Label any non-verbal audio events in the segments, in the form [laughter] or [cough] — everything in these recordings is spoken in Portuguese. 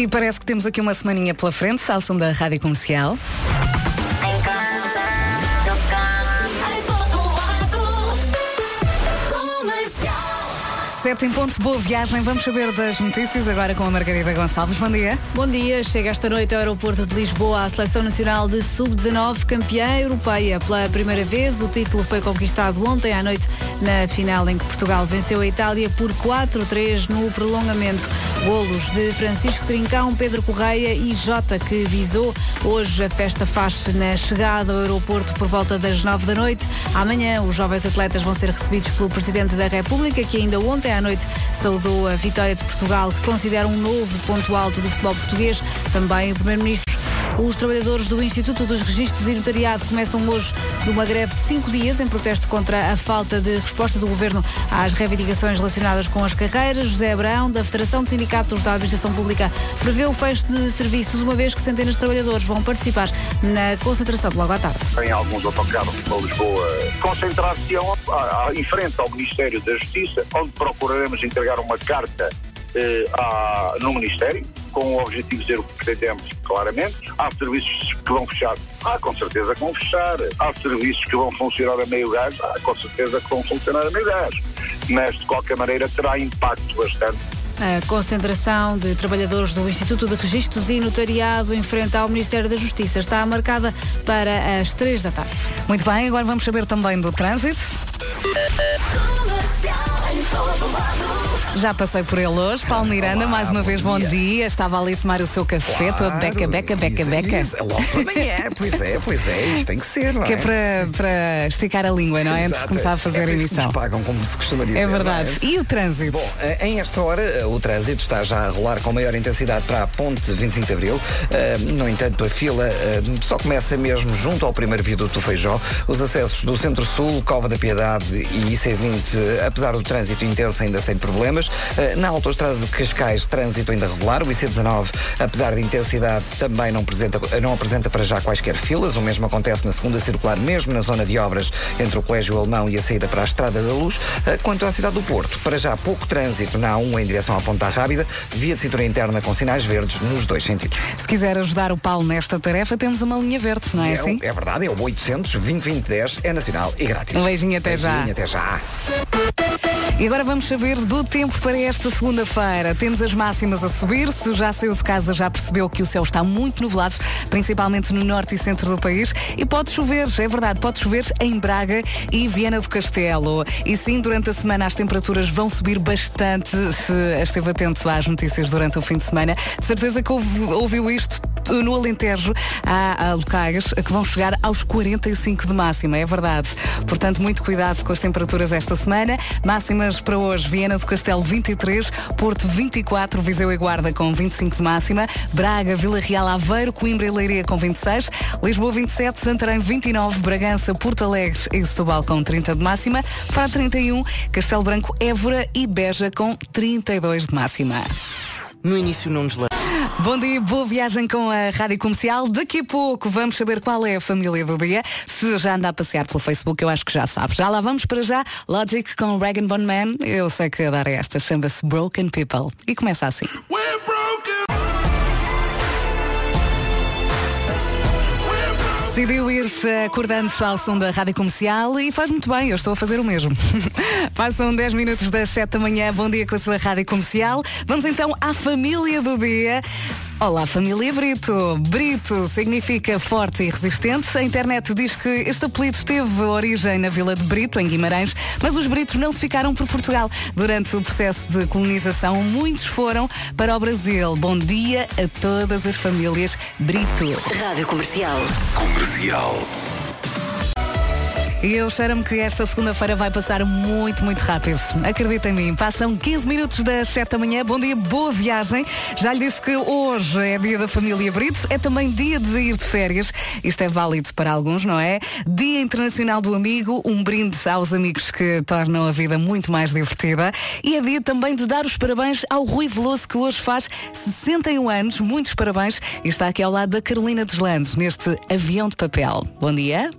E parece que temos aqui uma semaninha pela frente, salsam da Rádio Comercial. Sete em ponto, boa viagem. Vamos saber das notícias agora com a Margarida Gonçalves. Bom dia. Bom dia. Chega esta noite ao aeroporto de Lisboa a Seleção Nacional de Sub-19, campeã europeia pela primeira vez. O título foi conquistado ontem à noite na final em que Portugal venceu a Itália por 4-3 no prolongamento. Golos de Francisco Trincão, Pedro Correia e Jota, que visou. Hoje a festa faz na chegada ao aeroporto por volta das 9 da noite. Amanhã os jovens atletas vão ser recebidos pelo Presidente da República, que ainda ontem à noite saudou a vitória de Portugal, que considera um novo ponto alto do futebol português. Também o Primeiro-Ministro os trabalhadores do Instituto dos Registros e Notariado começam hoje numa greve de cinco dias em protesto contra a falta de resposta do Governo às reivindicações relacionadas com as carreiras. José Abraão, da Federação de Sindicatos da Administração Pública, prevê o fecho de serviços, uma vez que centenas de trabalhadores vão participar na concentração de logo à tarde. Tem alguns autocarros para Lisboa concentrar-se-ão em frente ao Ministério da Justiça, onde procuraremos entregar uma carta eh, à, no Ministério, com o objetivo de dizer o que pretendemos claramente. Há serviços que vão fechar, há com certeza que vão fechar. Há serviços que vão funcionar a meio gás, há com certeza que vão funcionar a meio gás. Mas, de qualquer maneira, terá impacto bastante a concentração de trabalhadores do Instituto de Registros e Notariado em frente ao Ministério da Justiça está marcada para as três da tarde. Muito bem, agora vamos saber também do trânsito. uncontrollable Já passei por ele hoje. Paulo Miranda, Olá, mais uma vez, bom dia. dia. Estava ali a tomar o seu café, todo beca, beca, beca, isso, beca. isso. Logo pela manhã, [laughs] pois é, pois é, isto tem que ser, não é? Que é para, para esticar a língua, não é? Antes de Exato. começar a fazer é a emissão. nos pagam, como se costuma dizer. É não verdade. E o trânsito? Bom, eh, em esta hora eh, o trânsito está já a rolar com maior intensidade para a ponte 25 de Abril. Eh, No entanto, a fila só começa mesmo junto ao primeiro viaduto do Feijó. Os acessos do Centro-Sul, Cova da Piedade e IC20, eh, apesar do trânsito intenso, ainda sem problemas. Eh, Na autoestrada de Cascais, trânsito ainda regular. O IC19, apesar de intensidade, também não apresenta, não apresenta para já quaisquer filas. O mesmo acontece na segunda circular, mesmo na zona de obras entre o Colégio Alemão e a saída para a Estrada da Luz. Eh, Quanto à cidade do Porto, para já pouco trânsito na A1 em direção à Ponta Rábida, via de cintura interna com sinais verdes nos dois sentidos. Se quiser ajudar o Paulo nesta tarefa, temos uma linha verde, não é, É, assim? é verdade, é o 800 2010 é nacional e grátis. Um beijinho até já. Beijinho até já. E agora vamos saber do tempo para esta segunda-feira. Temos as máximas a subir. Se já saiu de casa, já percebeu que o céu está muito nublado, principalmente no norte e centro do país. E pode chover, é verdade, pode chover em Braga e Viana do Castelo. E sim, durante a semana as temperaturas vão subir bastante. Se esteve atento às notícias durante o fim de semana, de certeza que ouvi- ouviu isto no Alentejo há, há locais que vão chegar aos 45 de máxima, é verdade. Portanto, muito cuidado com as temperaturas esta semana. Máximas para hoje, Viana do Castelo 23, Porto 24, Viseu e Guarda com 25 de máxima, Braga, Vila Real, Aveiro, Coimbra e Leiria com 26, Lisboa 27, Santarém 29, Bragança, Porto Alegre e Setúbal com 30 de máxima, Faro 31, Castelo Branco, Évora e Beja com 32 de máxima. No início não nos lembra. Bom dia, boa viagem com a Rádio Comercial. Daqui a pouco vamos saber qual é a família do dia. Se já anda a passear pelo Facebook, eu acho que já sabe. Já lá vamos para já. Logic com Regan Bone Man. Eu sei que a dar é esta. Chama-se Broken People. E começa assim. Decidiu ir acordando-se ao som da Rádio Comercial e faz muito bem, eu estou a fazer o mesmo. [laughs] Passam 10 minutos das 7 da manhã, bom dia com a sua Rádio Comercial. Vamos então à família do dia. Olá, família Brito. Brito significa forte e resistente. A internet diz que este apelido teve origem na vila de Brito, em Guimarães, mas os britos não se ficaram por Portugal. Durante o processo de colonização, muitos foram para o Brasil. Bom dia a todas as famílias Brito. Rádio Comercial. Comercial. E eu cheiro-me que esta segunda-feira vai passar muito, muito rápido. Acredita em mim. Passam 15 minutos das 7 da manhã. Bom dia, boa viagem. Já lhe disse que hoje é dia da família Brito. É também dia de ir de férias. Isto é válido para alguns, não é? Dia Internacional do Amigo. Um brinde aos amigos que tornam a vida muito mais divertida. E é dia também de dar os parabéns ao Rui Veloso, que hoje faz 61 anos. Muitos parabéns. E está aqui ao lado da Carolina dos Landes, neste avião de papel. Bom dia.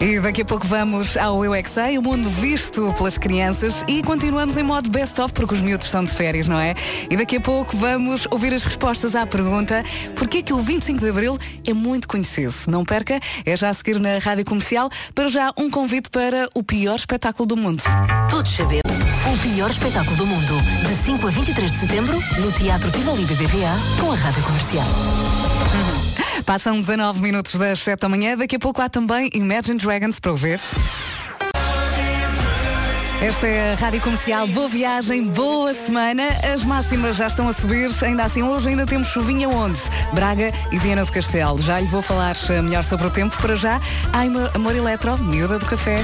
E daqui a pouco vamos ao Eu é Sei, o mundo visto pelas crianças e continuamos em modo best-of porque os miúdos estão de férias, não é? E daqui a pouco vamos ouvir as respostas à pergunta porquê que o 25 de Abril é muito conhecido. Não perca, é já a seguir na Rádio Comercial para já um convite para o pior espetáculo do mundo. Todos sabemos. O pior espetáculo do mundo. De 5 a 23 de setembro, no Teatro Tivoli BBVA, com a Rádio Comercial. Passam 19 minutos das 7 da manhã, daqui a pouco há também Imagine Dragons para ouvir. Esta é a Rádio Comercial. Boa viagem, boa semana. As máximas já estão a subir. Ainda assim, hoje ainda temos chuvinha onde? Braga e Viana do Castelo. Já lhe vou falar eh, melhor sobre o tempo. Para já, Amor- Amor Eletro, miúda do café.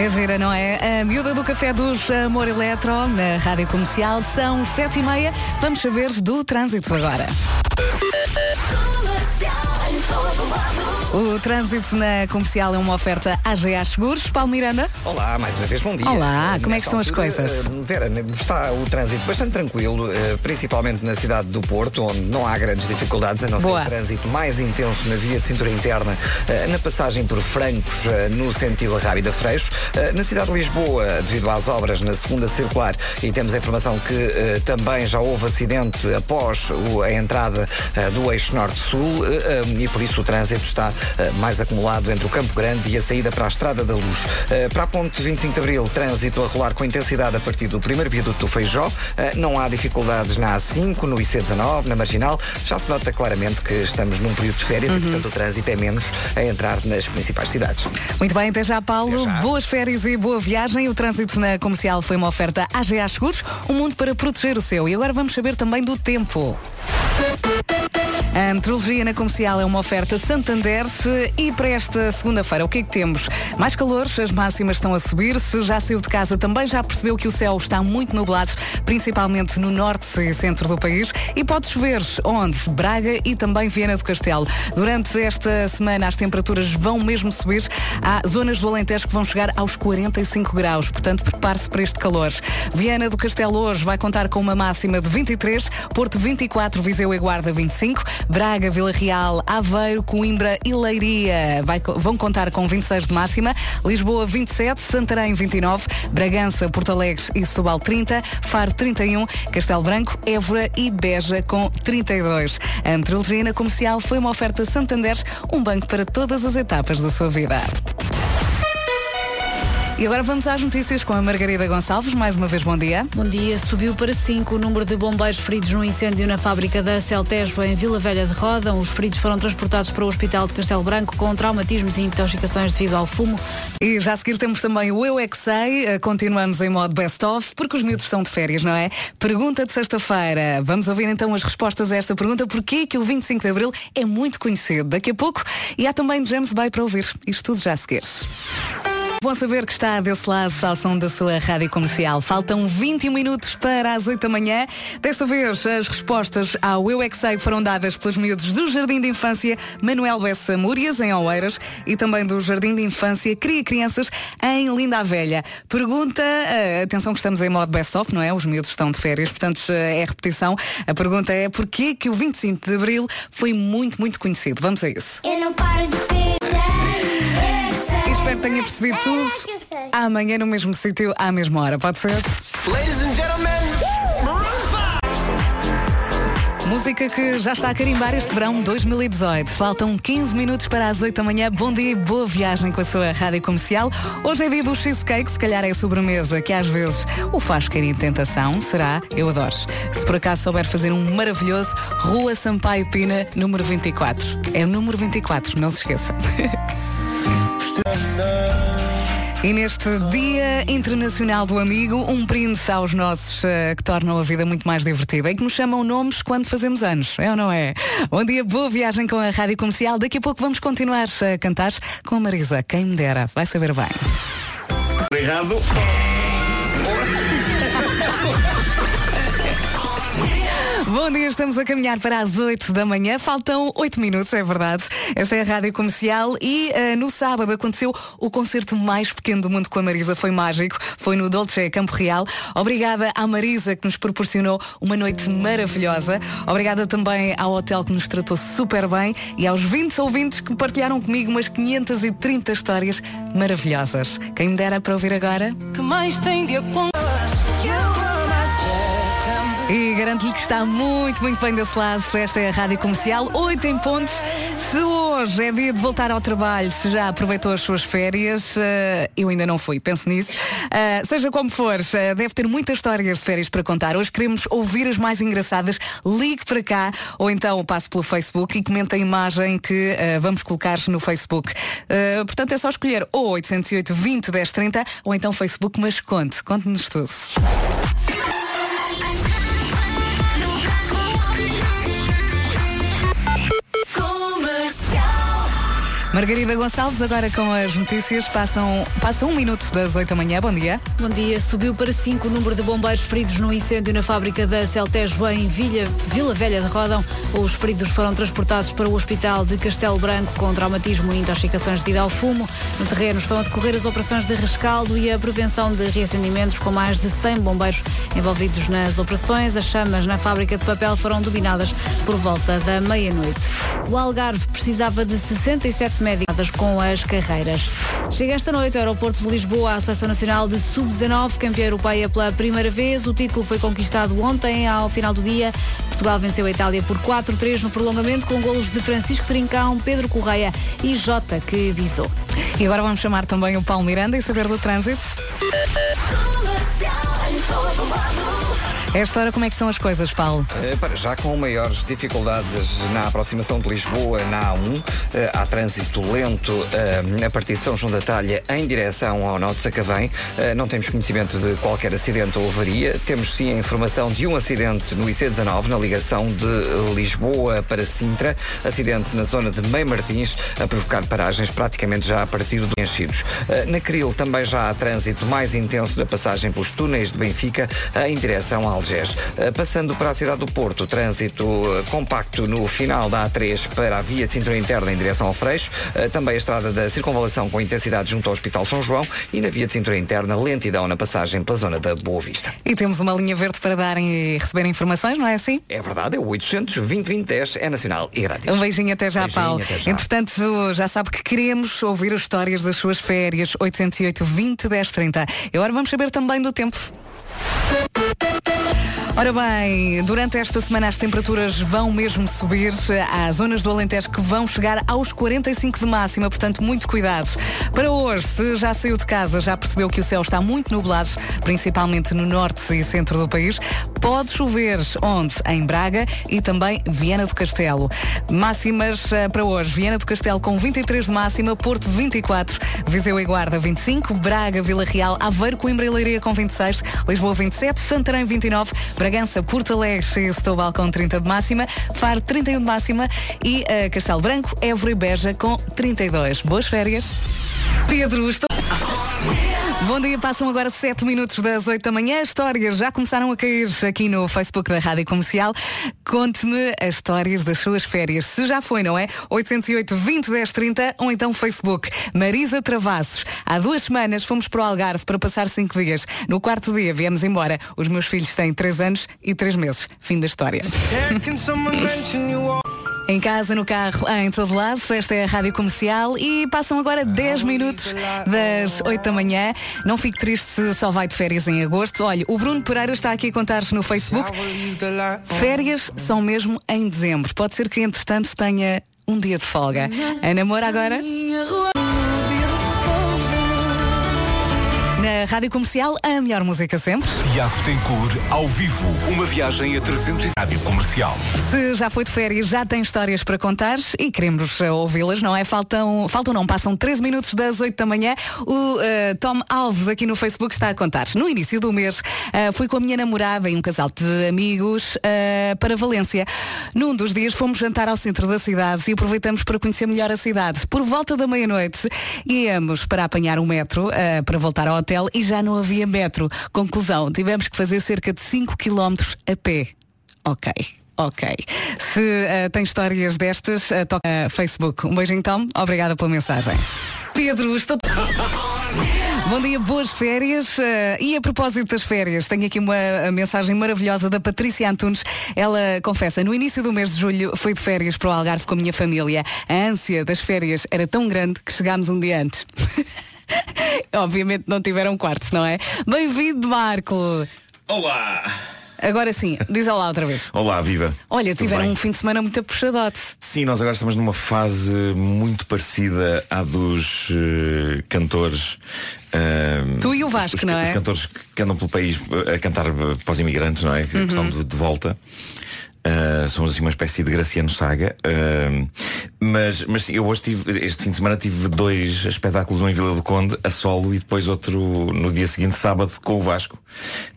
É gira, não é? A miúda do café dos Amor Eletro na Rádio Comercial são sete e meia. Vamos saber do trânsito agora. O trânsito na comercial é uma oferta AGA Seguros. Paulo Miranda. Olá, mais uma vez, bom dia. Olá, Eh, como é que nesta estão as altura, coisas? eh, Vera, está o trânsito bastante tranquilo, eh, principalmente na cidade do Porto, onde não há grandes dificuldades, a não ser Boa. o trânsito mais intenso na via de cintura interna, na passagem por Francos, no sentido Rábida Freixo. Na cidade de Lisboa, devido às obras na segunda circular, e temos a informação que também já houve acidente após a entrada do eixo norte-sul, e por isso o trânsito está eh, mais acumulado entre o Campo Grande e a saída para a Estrada da Luz. Eh, Para a ponte 25 de Abril, trânsito a rolar com intensidade a partir do primeiro viaduto do Feijó. Eh, Não há dificuldades na A5, no IC19, na Marginal. Já se nota claramente que estamos num período de férias e, portanto, o trânsito é menos a entrar nas principais cidades. Muito bem, até já, Paulo. Até já. Boas férias e boa viagem. O trânsito na comercial foi uma oferta AGA Seguros, um mundo para proteger o seu. E agora vamos saber também do tempo. A meteorologia na comercial é uma oferta Santander e para esta segunda-feira o que é que temos? Mais calor, as máximas estão a subir. Se já saiu de casa também já percebeu que o céu está muito nublado, principalmente no norte e centro do país e pode chover onde? Braga e também Viana do Castelo. Durante esta semana as temperaturas vão mesmo subir. Há zonas do Alentejo que vão chegar aos 45 graus, portanto prepare-se para este calor. Viana do Castelo hoje vai contar com uma máxima de 23, Porto 24, Viseu e Guarda 25, Braga, Vila Real, Aveiro, Coimbra e Leiria vai vão contar com 26 de máxima, Lisboa 27, Santarém 29, Bragança, Porto Alegre e Setúbal 30, Faro 31, Castelo Branco, Évora e Beja com 32. A meteorologia na comercial foi uma oferta Santander, um banco para todas as etapas da sua vida. E agora vamos às notícias com a Margarida Gonçalves. Mais uma vez, bom dia. Bom dia. Subiu para 5 o número de bombeiros feridos no incêndio na fábrica da Celtejo em Vila Velha de Roda. Os feridos foram transportados para o Hospital de Castelo Branco com traumatismos e intoxicações devido ao fumo. E já a seguir temos também o Eu É Que Sei. Eh, Continuamos em modo best-of, porque os miúdos estão de férias, não é? Pergunta de sexta-feira. Vamos ouvir então as respostas a esta pergunta. Porquê que o 25 de Abril é muito conhecido? Daqui a pouco. E há também James Bay para ouvir. Isto tudo já a seguir. Bom saber que está desse lado ao som da sua rádio comercial. Faltam 20 minutos para as 8 da manhã. Desta vez, as respostas ao Eu é Que Sei foram dadas pelos miúdos do Jardim de Infância Manuel Bessa Múrias, em Oeiras, e também do Jardim de Infância Cria Crianças, em Linda a Velha. Pergunta, eh, atenção que estamos em modo best-of, não é? Os miúdos estão de férias, portanto eh, é repetição. A pergunta é porquê que o 25 de Abril foi muito, muito conhecido? Vamos a isso. Eu não paro de pensar. Espero que tenha percebido tudo. Amanhã no mesmo sítio, à mesma hora, pode ser? Música que já está a carimbar este verão 2018. Faltam 15 minutos para as 8 da manhã. Bom dia e boa viagem com a sua rádio comercial. Hoje é dia do cheesecake, se calhar é a sobremesa que às vezes o faz cair em tentação. Será? Eu adoro. Se por acaso souber fazer um maravilhoso, Rua Sampaio Pina, número 24. É o número 24, não se esqueça. [laughs] E neste Dia Internacional do Amigo, um brinde aos nossos eh, que tornam a vida muito mais divertida e que nos chamam nomes quando fazemos anos, é ou não é? Bom dia, boa viagem com a Rádio Comercial. Daqui a pouco vamos continuar a cantar com a Marisa. Quem me dera, vai saber bem. Errado. Bom dia, estamos a caminhar para as 8 da manhã. Faltam 8 minutos, é verdade. Esta é a Rádio Comercial e eh, no sábado aconteceu o concerto mais pequeno do mundo com a Marisa. Foi mágico. Foi no Dolce Campo Real. Obrigada à Marisa que nos proporcionou uma noite maravilhosa. Obrigada também ao hotel que nos tratou super bem e aos 20 ouvintes que partilharam comigo umas 530 histórias maravilhosas. Quem me dera para ouvir agora? que mais tem de acontecer. E garanto-lhe que está muito, muito bem desse lado. Esta é a Rádio Comercial, 8 em pontos. Se hoje é dia de voltar ao trabalho, se já aproveitou as suas férias, eh, eu ainda não fui, penso nisso. Eh, seja como for, eh, deve ter muitas histórias de férias para contar. Hoje queremos ouvir as mais engraçadas. Ligue para cá ou então passe pelo Facebook e comente a imagem que vamos colocar no Facebook. Portanto, é só escolher ou 808 20 10 30 ou então Facebook, mas conte, conte-nos tudo. Margarida Gonçalves, agora com as notícias, passam, passam um minuto das 8 da manhã. Bom dia. Bom dia. Subiu para 5 o número de bombeiros feridos no incêndio na fábrica da Celtejo em Vila, Vila Velha de Rodão. Os feridos foram transportados para o hospital de Castelo Branco com traumatismo e intoxicações devido ao fumo. No terreno estão a decorrer as operações de rescaldo e a prevenção de reacendimentos com mais de 100 bombeiros envolvidos nas operações. As chamas na fábrica de papel foram dominadas por volta da meia-noite. O Algarve precisava de 67 médicos com as carreiras. Chega esta noite ao aeroporto de Lisboa a Seleção Nacional de Sub-19, campeã europeia pela primeira vez. O título foi conquistado ontem, ao final do dia. Portugal venceu a Itália por 4-3 no prolongamento, com golos de Francisco Trincão, Pedro Correia e Jota, que visou. E agora vamos chamar também o Paulo Miranda e saber do trânsito. Esta hora, como é que estão as coisas, Paulo? Eh, já com maiores dificuldades na aproximação de Lisboa na A1, eh, há trânsito lento eh, a partir de São João da Talha em direção ao Nó de Sacavém. Não temos conhecimento de qualquer acidente ou avaria. Temos sim a informação de um acidente no IC19 na ligação de Lisboa para Sintra. Acidente na zona de Meio Martins a provocar paragens praticamente já a partir do enchidos. Na Cril também já há trânsito mais intenso da passagem pelos túneis de Benfica em direção a Algés. Eh, Passando para a cidade do Porto, trânsito eh, compacto no final da A3 para a via de cintura interna em direção ao Freixo. Eh, Também a estrada da circunvalação com intensidade junto ao Hospital São João e na via de cintura interna lentidão na passagem pela zona da Boa Vista. E temos uma linha verde para darem e receberem informações, não é assim? É verdade, é o 800 2010 é nacional e grátis. Um beijinho até já, Beijinho, Paulo. até já. Entretanto, já sabe que queremos ouvir as histórias das suas férias. 808 20 10 30. E agora vamos saber também do tempo. Ora bem, durante esta semana as temperaturas vão mesmo subir. Há zonas do Alentejo que vão chegar aos 45 de máxima, portanto, muito cuidado. Para hoje, se já saiu de casa, já percebeu que o céu está muito nublado, principalmente no norte e centro do país. Pode chover onde? Em Braga e também Viana do Castelo. Máximas eh, para hoje. Viana do Castelo com 23 de máxima, Porto 24, Viseu e Guarda 25, Braga, Vila Real, Aveiro, Coimbra e Leiria com 26, Lisboa 27, Santarém 29, Bragança, Porto Alegre Setúbal com 30 de máxima, Faro 31 de máxima e eh, Castelo Branco, Évora e Beja com 32. Boas férias. Pedro, estou... Bom dia, passam agora 7 minutos das 8 da manhã. As histórias já começaram a cair aqui no Facebook da Rádio Comercial. Conte-me as histórias das suas férias. Se já foi, não é? 808 20 10 30 ou então Facebook. Marisa Travassos. Há duas semanas fomos para o Algarve para passar 5 dias. No quarto dia viemos embora. Os meus filhos têm 3 anos e 3 meses. Fim da história. Em casa, no carro, em todo lado, esta é a Rádio Comercial e passam agora 10 minutos das 8 da manhã. Não fique triste se só vai de férias em agosto. Olha, o Bruno Pereira está aqui a contar-nos no Facebook. Férias são mesmo em dezembro. Pode ser que, entretanto, tenha um dia de folga. A namora agora? Na Rádio Comercial, a melhor música sempre. Tiago Tencourt, ao vivo, uma viagem a 300 e- Rádio Comercial. Se já foi de férias, já tem histórias para contar e queremos eh, ouvi-las, não é? Faltam, faltam não, passam 13 minutos das 8 da manhã. O eh, Tom Alves aqui no Facebook está a contar. No início do mês, eh, fui com a minha namorada e um casal de amigos eh, para Valência. Num dos dias fomos jantar ao centro da cidade e aproveitamos para conhecer melhor a cidade. Por volta da meia-noite, íamos para apanhar um metro para voltar ao hotel e já não havia metro. Conclusão, tivemos que fazer cerca de 5 km a pé. Ok. Ok. Se eh, tem histórias destas, eh, toca eh, Facebook. Um beijinho, Tom. Obrigada pela mensagem. Pedro, estou. Bom dia, boas férias. Eh, e a propósito das férias, tenho aqui uma mensagem maravilhosa da Patrícia Antunes. Ela confessa, no início do mês de julho fui de férias para o Algarve com a minha família. A ânsia das férias era tão grande que chegámos um dia antes. [laughs] Obviamente não tiveram quarto, não é? Bem-vindo, Marco. Olá! Agora sim, diz olá outra vez. Olá, viva. Olha, Tudo tiveram bem? um fim de semana muito puxadote. Sim, nós agora estamos numa fase muito parecida à dos eh, cantores. eh, Tu e o Vasco, os, não é? Os cantores que andam pelo país eh, a cantar para os imigrantes, não é? Que, que estão Uhum. de, de volta. Uh, somos assim uma espécie de Graciano Saga. Uh, mas, mas sim, eu hoje tive este fim de semana tive dois espetáculos um em Vila do Conde a solo e depois outro no dia seguinte sábado com o Vasco.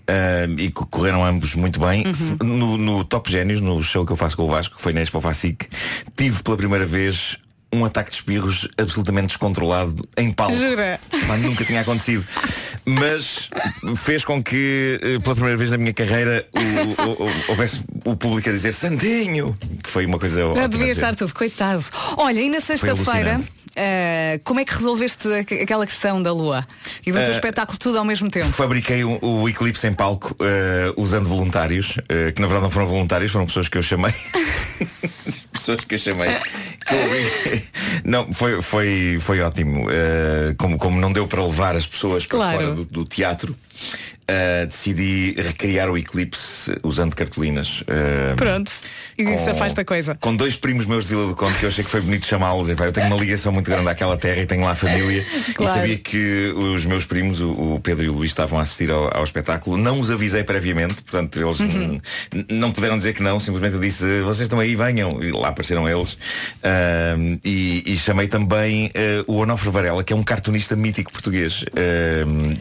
Uh, e co- correram ambos muito bem. No, no Top Génios no show que eu faço com o Vasco que foi na Expo Facic tive pela primeira vez um ataque de espirros absolutamente descontrolado em palco Jura? Pá, nunca tinha acontecido. Mas fez com que, eh, pela primeira vez na minha carreira, o- o- o- houvesse o público a dizer Santinho, que foi uma coisa Já devia de estar tudo, coitado. Olha, e na sexta-feira, eh, como é que resolveste aqu- aquela questão da lua e do teu Eh, espetáculo tudo ao mesmo tempo? Fabriquei o, o Eclipse em palco eh, usando voluntários, que na verdade não foram voluntários, foram pessoas que eu chamei. [laughs] pessoas que eu chamei. Não, foi, foi, foi ótimo. Como, como não deu para levar as pessoas para Claro. fora do, do teatro, eh, decidi recriar o Eclipse usando cartolinas. Eh, Pronto, e isso com- afasta a coisa. Com dois primos meus de Vila do Conde que eu achei que foi bonito chamá-los. Eu tenho uma ligação muito grande àquela terra e tenho lá a família. [laughs] Claro. E sabia que os meus primos, o, o Pedro e o Luís, estavam a assistir ao, ao espetáculo. Não os avisei previamente, portanto eles Uhum. não puderam dizer que não. Simplesmente eu disse, vocês estão aí, venham. E lá apareceram eles. Ahm, e, e chamei também eh, o Onofre Varela, que é um cartunista mítico português.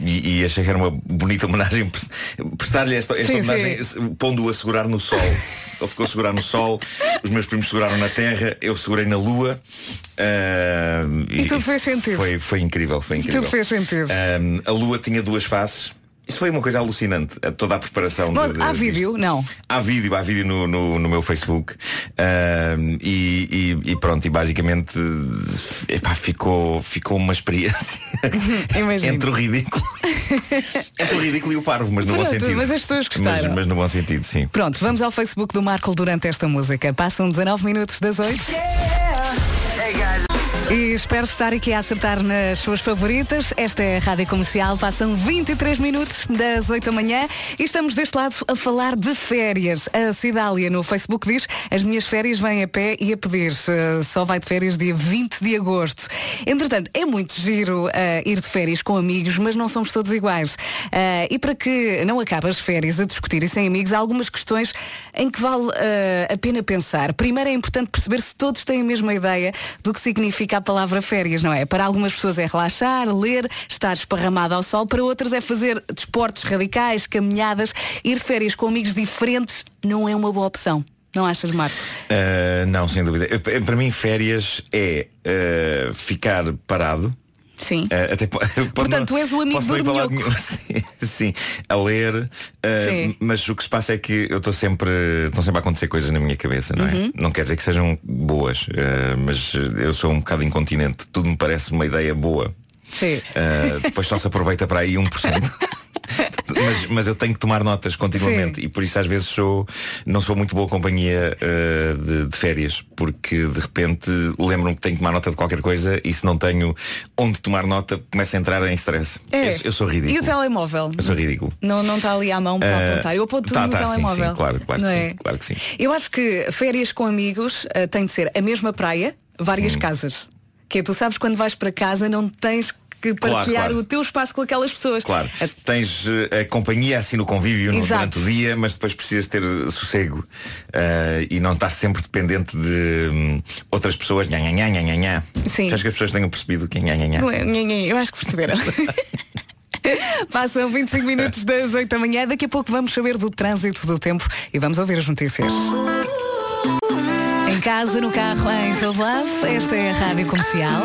E, e achei que era uma bonita homenagem pres- prestar-lhe esta, esta Sim, homenagem pondo-o a segurar no sol. Ele ficou a segurar no sol, os meus primos seguraram na terra, eu segurei na lua. ah, E tudo fez sentido. Foi, foi incrível, foi incrível. Tudo fez sentido. Ah, a lua tinha duas faces. Isso foi uma coisa alucinante, a- toda a preparação. de- Mas de- há disto. vídeo? Não. Há vídeo, há vídeo no, no, no meu Facebook Ahm, e, e- e pronto, e basicamente epá, ficou, ficou uma experiência [laughs] entre o ridículo [laughs] entre o ridículo e o parvo, mas no bom Pronto, sentido. mas as pessoas mas, gostaram. mas no bom sentido, sim. Pronto, vamos ao Facebook do Marco durante esta música. Passam 19 minutos das 8. E espero estar aqui a acertar nas suas favoritas. Esta é a Rádio Comercial. Passam 23 minutos das 8 da manhã e estamos deste lado a falar de férias. A Cidália no Facebook diz as minhas férias vêm a pé e a pedir. Eh, Só vai de férias dia 20 de agosto. Entretanto, é muito giro eh, ir de férias com amigos, mas não somos todos iguais. Eh, e para que não acabe as férias a discutir e sem amigos, há algumas questões em que vale eh, a pena pensar. Primeiro é importante perceber se todos têm a mesma ideia do que significa a palavra férias, não é? Para algumas pessoas é relaxar, ler, estar esparramado ao sol, para outras é fazer desportos radicais, caminhadas, ir de férias com amigos diferentes não é uma boa opção. Não achas, Marco? Uh, não, sem dúvida. Eu- eu- Para mim, férias é uh, ficar parado. Sim. Uh, até po- pode Portanto, tu és o amigo não lado dorminhoco. nenhum. sim, sim, a ler. uh, Sim. mas o que se passa é que eu estou sempre. Estão sempre a acontecer coisas na minha cabeça, não é? Uhum. Não quer dizer que sejam boas, uh, mas eu sou um bocado incontinente. Tudo me parece uma ideia boa. Sim. Uh, depois só se aproveita para aí 1%. [laughs] mas, mas eu tenho que tomar notas continuamente Sim. e por isso às vezes sou, não sou muito boa companhia uh, de, de férias, porque de repente lembro-me que tenho que tomar nota de qualquer coisa e se não tenho onde tomar nota, começo a entrar em stress. É. Eu, eu sou ridículo. E o telemóvel? Eu sou ridículo. Não, não está ali à mão para Eh, apontar. Eu aponto tudo tá, no tá, sim, telemóvel. sim, claro, claro que não sim, é? claro que sim. Eu acho que férias com amigos eh, tem de ser a mesma praia, Hum. várias casas. Que é, tu sabes quando vais para casa não tens que Claro, partilhar claro. o teu espaço com aquelas pessoas. Claro, tens eh, a companhia assim no convívio Exato. durante o dia, mas depois precisas ter eh, sossego eh, e não estar sempre dependente de hum, outras pessoas. Nha, nha, nha, nha, nha. Sim. Acho que as pessoas tenham percebido que nha, nha, nha. Eu acho que perceberam. [laughs] Passam 25 minutos das 8 da manhã. Daqui a pouco vamos saber do trânsito do tempo e vamos ouvir as notícias. Casa, no carro, em todo lado, esta é a Rádio Comercial.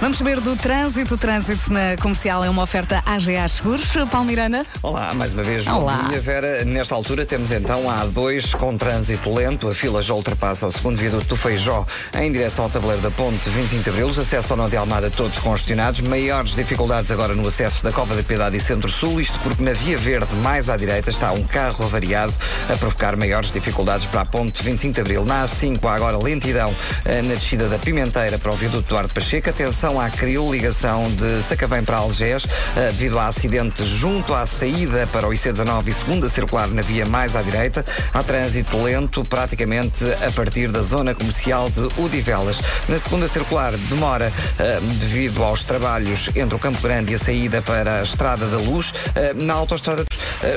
Vamos saber do trânsito. O trânsito na comercial é uma oferta AGA Seguros. Paulo Miranda. Olá, mais uma vez. Olá. Dia, Vera. Nesta altura temos então a A2 com trânsito lento. A fila já ultrapassa o segundo viaduto do Feijó em direção ao tabuleiro da Ponte 25 de Abril. Os acessos ao Nó de Almada todos congestionados. Maiores dificuldades agora no acesso da Cova da Piedade e Centro-Sul. Isto porque na Via Verde, mais à direita, está um carro avariado a provocar maiores dificuldades para a Ponte 25 de Abril. Na A5 há agora lentidão eh, na descida da Pimenteira para o viaduto Duarte Pacheco. Atenção à CRIO, ligação de Sacavém para Algés, eh, devido a acidente junto à saída para o IC19 e segunda circular na via mais à direita. Há trânsito lento praticamente a partir da zona comercial de Udivelas. Na segunda circular demora eh, devido aos trabalhos entre o Campo Grande e a saída para a Estrada da Luz. Eh, na autoestrada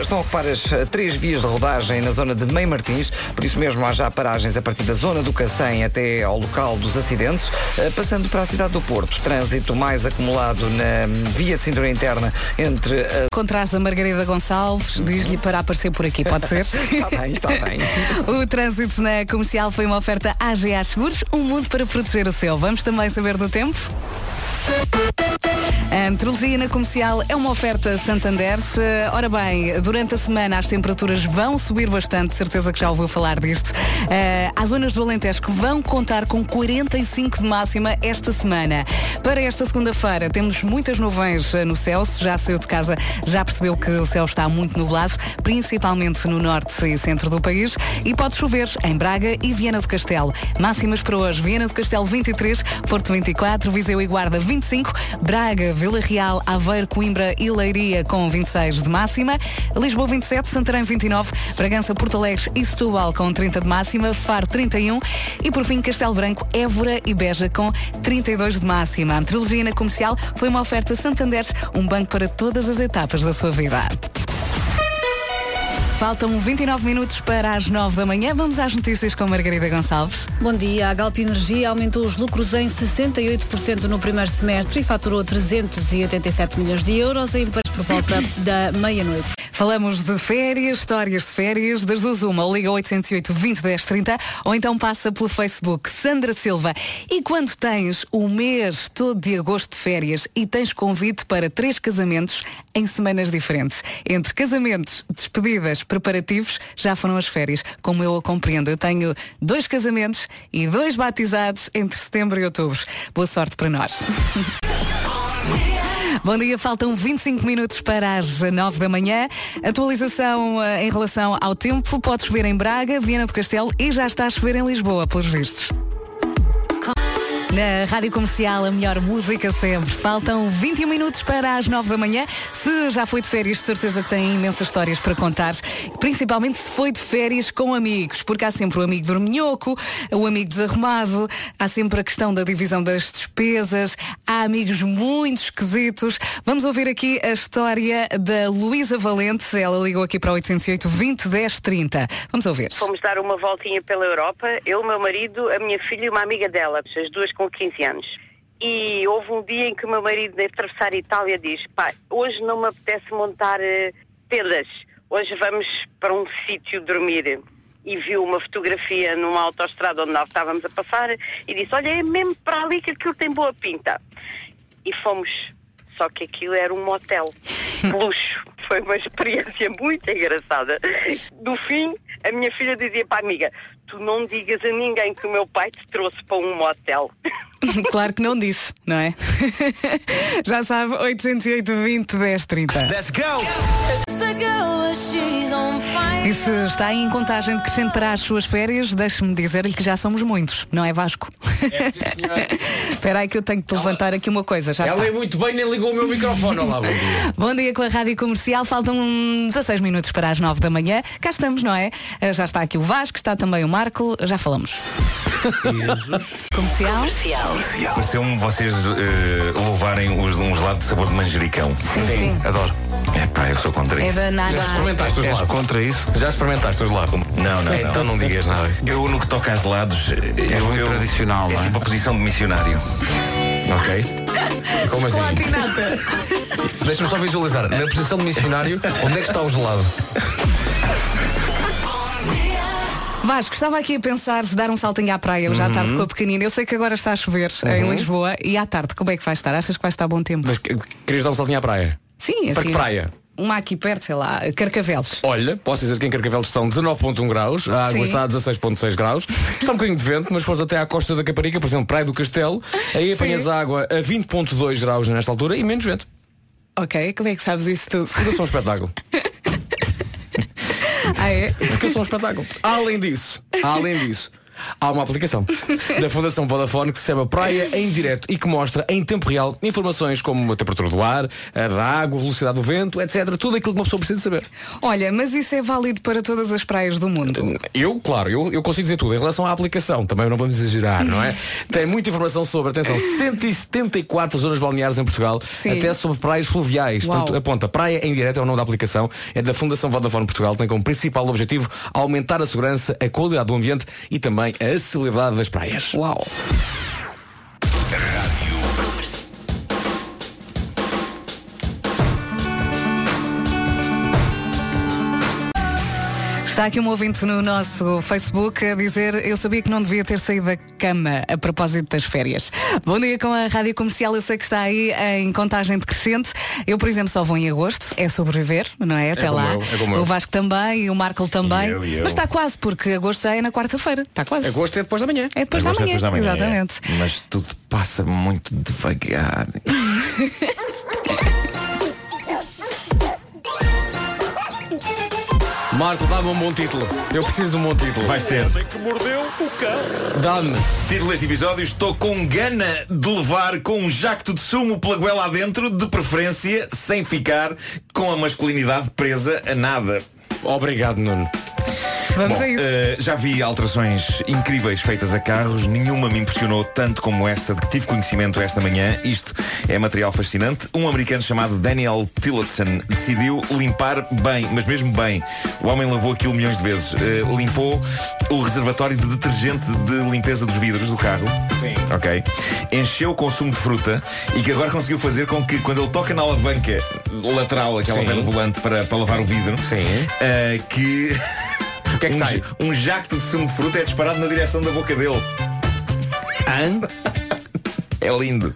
estão a ocupar as três vias de rodagem na zona de Meio Martins, por isso mesmo há já paragens a partir da zona do Cacém até ao local dos acidentes, passando para a cidade do Porto. Trânsito mais acumulado na via de cintura interna entre a Contras a Margarida Gonçalves. Diz-lhe para aparecer por aqui, pode ser? [laughs] Está bem, está bem. O trânsito na comercial foi uma oferta AGA Seguros, um mundo para proteger o seu. Vamos também saber do tempo? A meteorologia na comercial é uma oferta Santander. Eh, Ora bem, durante a semana as temperaturas vão subir bastante, certeza que já ouviu falar disto. Eh, Há zonas do Alentejo que vão contar com 45 de máxima esta semana. Para esta segunda-feira temos muitas nuvens eh, no céu. Se já saiu de casa, já percebeu que o céu está muito nublado, principalmente no norte e centro do país. E pode chover em Braga e Viana do Castelo. Máximas para hoje: Viana do Castelo 23, Porto 24, Viseu e Guarda 25, Braga, Vila Real, Aveiro, Coimbra e Leiria com 26 de máxima, Lisboa 27, Santarém 29, Bragança, Porto Alegre e Setúbal com 30 de máxima, Faro 31 e por fim Castelo Branco, Évora e Beja com 32 de máxima. A trilogia na comercial foi uma oferta Santander, um banco para todas as etapas da sua vida. Faltam 29 minutos para as 9 da manhã. Vamos às notícias com Margarida Gonçalves. Bom dia. A Galp Energia aumentou os lucros em 68% no primeiro semestre e faturou 387 milhões de euros em por volta [laughs] da meia-noite. Falamos de férias, histórias de férias, das duas uma, ou liga 808 20 10 30, ou então passa pelo Facebook Sandra Silva. E quando tens o mês todo de agosto de férias e tens convite para três casamentos em semanas diferentes, entre casamentos, despedidas, preparativos, já foram as férias, como eu a compreendo. Eu tenho dois casamentos e dois batizados entre setembro e outubro. Boa sorte para nós. Bom dia, faltam 25 minutos para as 9 da manhã. Atualização eh, em relação ao tempo. Pode chover em Braga, Viana do Castelo e já está a chover em Lisboa, pelos vistos. Na Rádio Comercial, a melhor música sempre. Faltam 21 minutos para as 9 da manhã. Se já foi de férias, de certeza que tem imensas histórias para contar. Principalmente se foi de férias com amigos, porque há sempre o amigo dorminhoco, o amigo desarrumado, há sempre a questão da divisão das despesas, há amigos muito esquisitos. Vamos ouvir aqui a história da Luísa Valente. Ela ligou aqui para o 808 20 10 30. Vamos ouvir. Fomos dar uma voltinha pela Europa, eu, meu marido, a minha filha e uma amiga dela, as duas com 15 anos. E houve um dia em que o meu marido, de atravessar a Itália, diz, pá, hoje não me apetece montar eh, tendas, hoje vamos para um sítio dormir. E viu uma fotografia numa autoestrada onde nós estávamos a passar e disse, olha, é mesmo para ali que aquilo tem boa pinta. E fomos, só que aquilo era um motel. [laughs] Luxo. Foi uma experiência muito engraçada. No fim, a minha filha dizia para a amiga, tu não digas a ninguém que o meu pai te trouxe para um motel. [laughs] [laughs] claro que não disse, não é? [laughs] Já sabe, 808 20 10 30. Let's go! E se está em contagem decrescente para as suas férias, deixe-me dizer-lhe que já somos muitos, não é Vasco? [laughs] Espera aí que eu tenho que levantar aqui uma coisa. Já Ela está. é muito bem, nem ligou o meu microfone. Olá, bom dia. Bom dia com a Rádio Comercial. Faltam 16 minutos para as 9 da manhã. Cá estamos, não é? Eh, Já está aqui o Vasco, está também o Marco. Já falamos. Comercial. Pareceu-me vocês eh, louvarem os, um gelado de sabor de manjericão. Sim. Adoro. É pá, eu sou contra É isso. da Nana. Já experimentaste os lados? contra isso? Já experimentaste os lados? Não, não, Então não digas nada. Eu, no que toca a gelados, eu, muito eu- tradicional, é não é? tipo a posição de missionário. Ok? Como assim? Deixa-me só visualizar. Na posição de missionário, onde é que está o gelado? Vasco, estava aqui a pensar dar um saltinho à praia hoje à Uhum. tarde com a pequenina. Eu sei que agora está a chover em Uhum. Lisboa e à tarde, como é que vai estar? Achas que vai estar bom tempo? Mas que- querias dar um saltinho à praia? Sim, assim. Para que praia? Uma aqui perto, sei lá, Carcavelos. Olha, posso dizer que em Carcavelos estão 19.1 graus, a água Sim. está a 16.6 graus, está um bocadinho de vento, mas fores até à costa da Caparica, por exemplo, Praia do Castelo, aí apanhas a água a 20.2 graus nesta altura e menos vento. Ok, como é que sabes isso tudo? Eu sou um espetáculo. [laughs] ah, é? Porque eu sou um espetáculo. Além disso, além disso, há uma aplicação [laughs] da Fundação Vodafone que se chama Praia em Direto e que mostra em tempo real informações como a temperatura do ar, a da água, a velocidade do vento, etc. Tudo aquilo que uma pessoa precisa saber. Olha, mas isso é válido para todas as praias do mundo. Eu, claro, eu, eu consigo dizer tudo. Em relação à aplicação, também não vamos exagerar, não é? [laughs] Tem muita informação sobre, atenção, 174 zonas balneares em Portugal, Sim. até sobre praias fluviais. Uau. Portanto, aponta, Praia em Direto é o nome da aplicação, é da Fundação Vodafone Portugal, tem como principal objetivo aumentar a segurança, a qualidade do ambiente e também a acessibilidade das praias. Uau! Está aqui um ouvinte no nosso Facebook a dizer eu sabia que não devia ter saído da cama a propósito das férias. Bom dia com a Rádio Comercial, eu sei que está aí em contagem decrescente. Eu, por exemplo, só vou em agosto, é sobreviver, não é? Até como lá. eu, é o Vasco também e o Marco também. Eu, eu. Mas está quase, porque agosto já é na quarta-feira. Está quase. Agosto é depois da manhã. É depois, da é manhã. depois da manhã, Exatamente. é. Mas tudo passa muito devagar. [laughs] Marco, dá-me um bom título. Eu preciso de um bom título. Vais ter. que mordeu o cão. Dá-me. Título deste episódio, estou com gana de levar com um jacto de sumo pela goela adentro, de preferência sem ficar com a masculinidade presa a nada. Obrigado, Nuno. Vamos Bom, a isso. eh, já vi alterações incríveis feitas a carros, nenhuma me impressionou tanto como esta de que tive conhecimento esta manhã. Isto é material fascinante. Um americano chamado Daniel Tillotson decidiu limpar bem, mas mesmo bem. O homem lavou aquilo milhões de vezes. Eh, limpou o reservatório de detergente de limpeza dos vidros do carro. Sim. Ok. Encheu o consumo de fruta e que agora conseguiu fazer com que quando ele toca na alavanca lateral, aquela Sim. volante para, para lavar o vidro, Sim. eh, que [laughs] O que é que um, sai? um jacto de sumo de fruta é disparado na direção da boca dele. É lindo.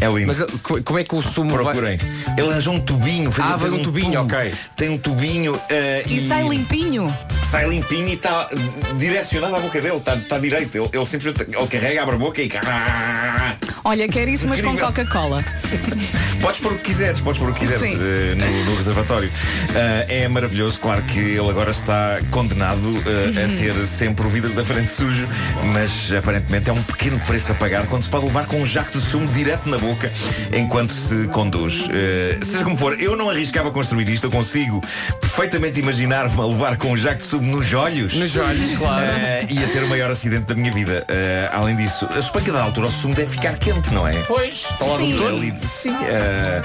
É lindo. Mas eh, co- como é que o sumo vai... Procurem. Ele arranjou um tubinho. Fez, Ah, fez faz um tubinho, tubo. ok. Tem um tubinho eh, E sai limpinho. sai limpinho e está direcionado à boca dele. Está está direito. Ele, ele simplesmente ele carrega, abre a boca e. Olha, quer isso, mas com Incrível. Coca-Cola. [laughs] Podes pôr o que quiseres, podes pôr o que quiseres eh, no, no reservatório. Ah, é maravilhoso, claro que ele agora está condenado eh, Uhum. a ter sempre o vidro da frente sujo, mas aparentemente é um pequeno preço a pagar quando se pode levar com um jacto de sumo direto na boca enquanto se conduz. Eh, seja como for, eu não arriscava construir isto, eu consigo perfeitamente imaginar-me a levar com um jacto de sumo nos olhos. Nos olhos, claro. Eh, e a ter o maior acidente da minha vida. Eh, além disso, eu suponho que a da altura o sumo deve ficar quente, não é? Pois, do Sim. Ali Sim. eh,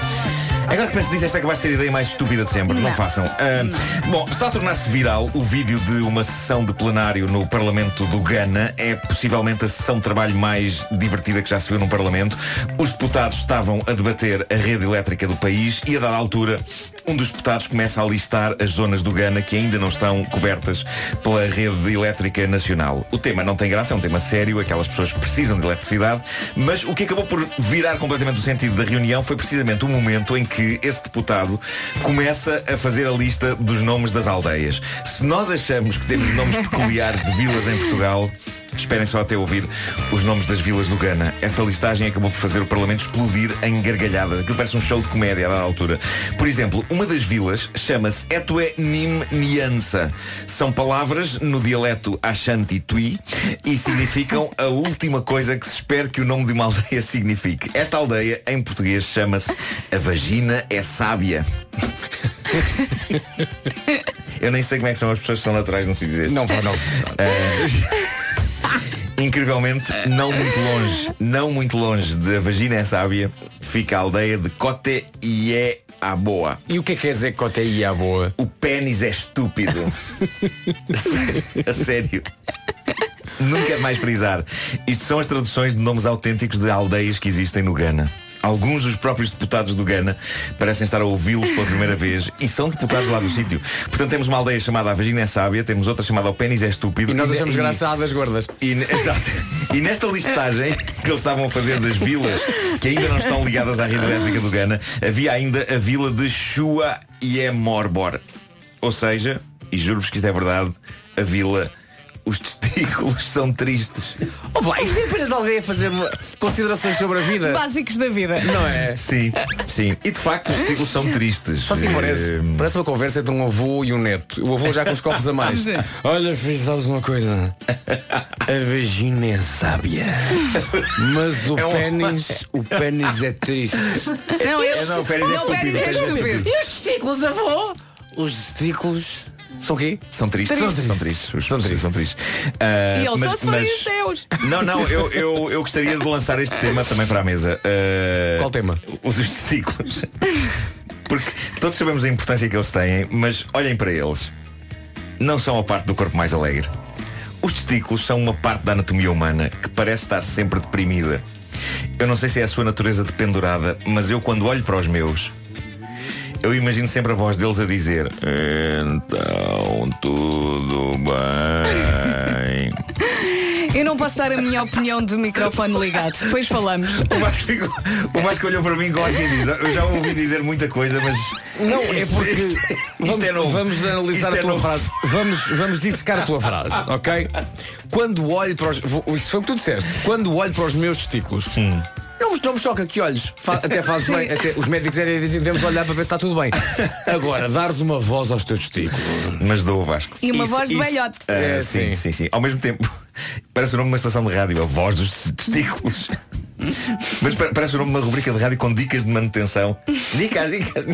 agora que penso nisso, esta é que vai ser a ideia mais estúpida de sempre. Não, Não. façam. Eh, Bom, está a tornar-se viral o vídeo de uma sessão de plenário no Parlamento do Ghana. É possivelmente a sessão de trabalho mais divertida que já se viu num Parlamento. Os deputados estavam a debater a rede elétrica do país e, a dada altura, um dos deputados começa a listar as zonas do Ghana que ainda não estão cobertas pela rede elétrica nacional. O tema não tem graça, é um tema sério, aquelas pessoas precisam de eletricidade, mas o que acabou por virar completamente o sentido da reunião foi precisamente o momento em que esse deputado começa a fazer a lista dos nomes das aldeias. Se nós achamos que temos nomes [laughs] peculiares de vilas em Portugal, Esperem só até ouvir os nomes das vilas do Ghana. Esta listagem acabou por fazer o Parlamento explodir em gargalhadas. Aquilo parece um show de comédia a dada altura. Por exemplo, uma das vilas chama-se Etue Nim Niansa. São palavras no dialeto Ashanti Tui e significam a última coisa que se espera que o nome de uma aldeia signifique. Esta aldeia, em português, chama-se A Vagina é Sábia. [laughs] Eu nem sei como é que são as pessoas que são naturais num sítio deste. Não, vá, não. Incrivelmente, não muito longe, não muito longe da vagina é sábia, fica a aldeia de Cote e é a boa. E o que é que quer dizer cote aí à boa? O pênis é estúpido. [laughs] a sério. Nunca é mais frisar. Isto são as traduções de nomes autênticos de aldeias que existem no Ghana. Alguns dos próprios deputados do Ghana parecem estar a ouvi-los pela primeira vez e são deputados lá do sítio. Portanto, temos uma aldeia chamada A Vagina é Sábia, temos outra chamada O Pênis é Estúpido. E nós achamos e- graça das gordas. e, exato. E nesta listagem que eles estavam a fazer das vilas que ainda não estão ligadas à rede elétrica do Ghana, havia ainda a vila de Shua e Morbor. Ou seja, e juro-vos que isto é verdade, a vila, os testículos são tristes. Oh, vai, isso é apenas alguém a fazer considerações sobre a vida. Básicos da vida. Não é? Sim, sim. E de facto os testículos são tristes. Sabe o que parece? Parece uma conversa entre um avô e um neto. O avô já com os copos a mais. Olha, filho, sabes uma coisa? A vagina é sábia. Mas o É um- pênis, o pênis é triste. Não, este, não, o pênis é não, o pênis é estúpido. estúpido. E os testículos, avô? Os testículos são o quê? São tristes. Tristes. São tristes. Os São tristes. São tristes. Ah, E ele mas- só se forem mas- os teus. Não, não, eu, eu, eu gostaria de lançar este tema também para a mesa. Uh, Qual tema? O dos testículos. Porque todos sabemos a importância que eles têm, mas olhem para eles. Não são a parte do corpo mais alegre. Os testículos são uma parte da anatomia humana que parece estar sempre deprimida. Eu não sei se é a sua natureza dependurada, mas eu quando olho para os meus, eu imagino sempre a voz deles a dizer Então tudo bem. [laughs] Eu não posso dar a minha opinião de microfone ligado. Depois falamos. O Vasco, ficou, o Vasco olhou para mim com e diz Eu já ouvi dizer muita coisa, mas Não, é porque isto, isto vamos, é novo. vamos analisar Isto a é tua novo. frase. Vamos, vamos dissecar a tua frase, ok? Quando olho para os. Isso foi o que tu disseste. Quando olho para os meus testículos. Não, me- não me choca que olhos. Fa- [laughs] até fazes bem. Até, os médicos até dizem devemos olhar para ver se está tudo bem. Agora, dares uma voz aos teus testículos. Mas dou o Vasco. E uma voz de velhote. É, sim, sim. sim, sim. Ao mesmo tempo, parece o nome de uma estação de rádio, a voz dos testículos. Mas pa- parece o nome de uma rubrica de rádio com dicas de manutenção. Dicas, dicas.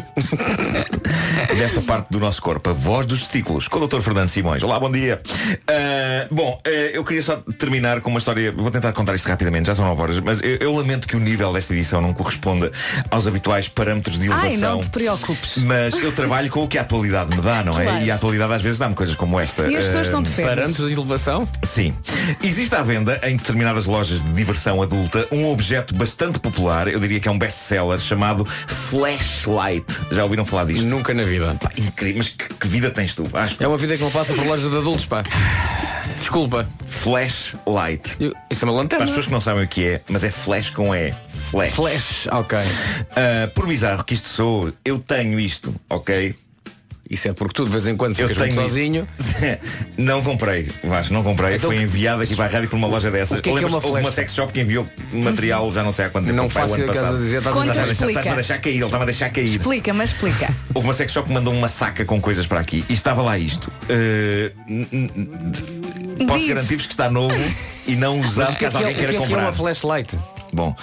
Desta parte do nosso corpo, a voz dos testículos, com o Dr. Fernando Simões. Olá, bom dia. Ah, bom, ah, eu queria só terminar com uma história. Vou tentar contar isto rapidamente, já são 9 horas, mas eu, eu lamento que o nível desta edição não corresponda aos habituais parâmetros de elevação. Ai, não te preocupes. Mas eu trabalho com o que a atualidade me dá, não é? Claro. E a atualidade às vezes dá-me coisas como esta. E as pessoas Ah, estão de férias. Parâmetros de elevação? Sim. Existe à venda em determinadas lojas de diversão adulta um objeto bastante popular, eu diria que é um best-seller, chamado Flashlight. Já ouviram falar disto? Nunca na vida. Pá, incrível. Mas que, que vida tens tu? Vasco? É uma vida que não passa por loja de adultos, pá. Desculpa. Flashlight. Eu- Isso é uma Para lanterna. as pessoas que não sabem o que é, mas é flash com E. Flash. Flash, ok. Ah, por bizarro que isto sou, eu tenho isto, ok? Isso é porque tu de vez em quando Eu ficas muito tenho sozinho. [laughs] não comprei, Vasco, não comprei. Então, Foi enviado aqui para a rádio por uma loja dessas. o que é que é uma Houve uma flash? sex shop que enviou material já não sei há quanto tempo. Não pai, o faço ano dizer, estás a Conta, tentar- Estás a deixar- explica. estás-me a deixar cair, ele estava a deixar cair. Explica, mas explica. [laughs] Houve uma sex shop que mandou uma saca com coisas para aqui e estava lá isto. Uh, posso garantir-vos que está novo [laughs] e não usado é caso que é, alguém o que é queira que é comprar. uma flashlight? Bom,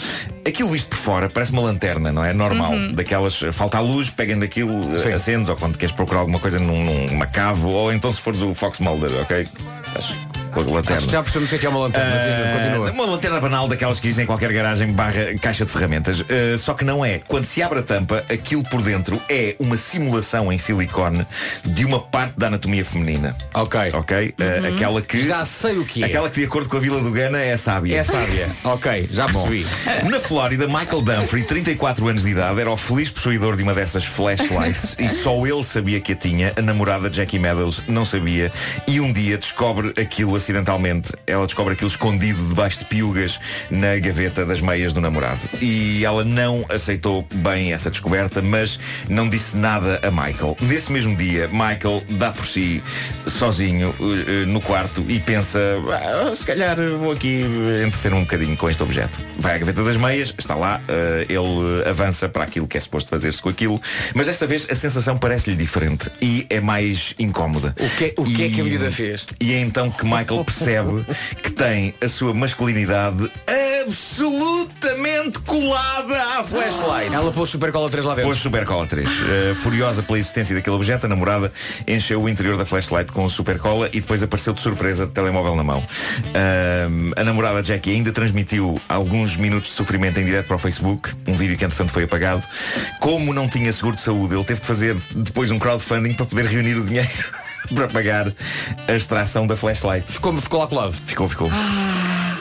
aquilo visto por fora parece uma lanterna, não é? Normal. Uhum. Daquelas, falta a luz, pegam daquilo, Sim. acendes, ou quando queres procurar alguma coisa num, numa cave, ou então se fores o Fox Mulder, ok? Estás com a lanterna. Acho que já percebemos o que é que é uma lanterna. mas Ah, continua. Uma lanterna banal daquelas que existem em qualquer garagem barra caixa de ferramentas. Ah, só que não é. Quando se abre a tampa, aquilo por dentro é uma simulação em silicone de uma parte da anatomia feminina. Ok. Ok? Ah, aquela que. Já sei o que é. Aquela que, de acordo com a Vila do Gana, é sábia. É sábia. ok, já percebi. Na Flórida, Michael Dunphy, 34 anos de idade, era o feliz possuidor de uma dessas flashlights [laughs] e só ele sabia que a tinha. A namorada Jackie Meadows não sabia e um dia descobre aquilo acidentalmente. Ela descobre aquilo escondido debaixo de piugas na gaveta das meias do namorado. E ela não aceitou bem essa descoberta, mas não disse nada a Michael. Nesse mesmo dia, Michael dá por si sozinho eh, eh, no quarto e pensa, "Ah, se calhar vou aqui entreter um bocadinho com este objeto. Vai à gaveta das meias, está lá, eh, ele eh, avança para aquilo que é suposto fazer-se com aquilo, mas desta vez a sensação parece-lhe diferente e é mais incómoda. O que, o que é que a E- miúda fez? E é então que Michael [laughs] percebe que tem a sua masculinidade absolutamente colada à flashlight. Ela pôs super cola 3 lá dentro. Pôs Super Cola 3. Uh, furiosa pela existência daquele objeto, a namorada encheu o interior da flashlight com Super Cola e depois apareceu de surpresa de telemóvel na mão. Um, a namorada Jackie ainda transmitiu alguns minutos de sofrimento em direto para o Facebook, um vídeo que entretanto foi apagado. Como não tinha seguro de saúde, ele teve de fazer depois um crowdfunding para poder reunir o dinheiro [laughs] para pagar a extração da flashlight. Ficou, ficou lá colado. Ficou, ficou.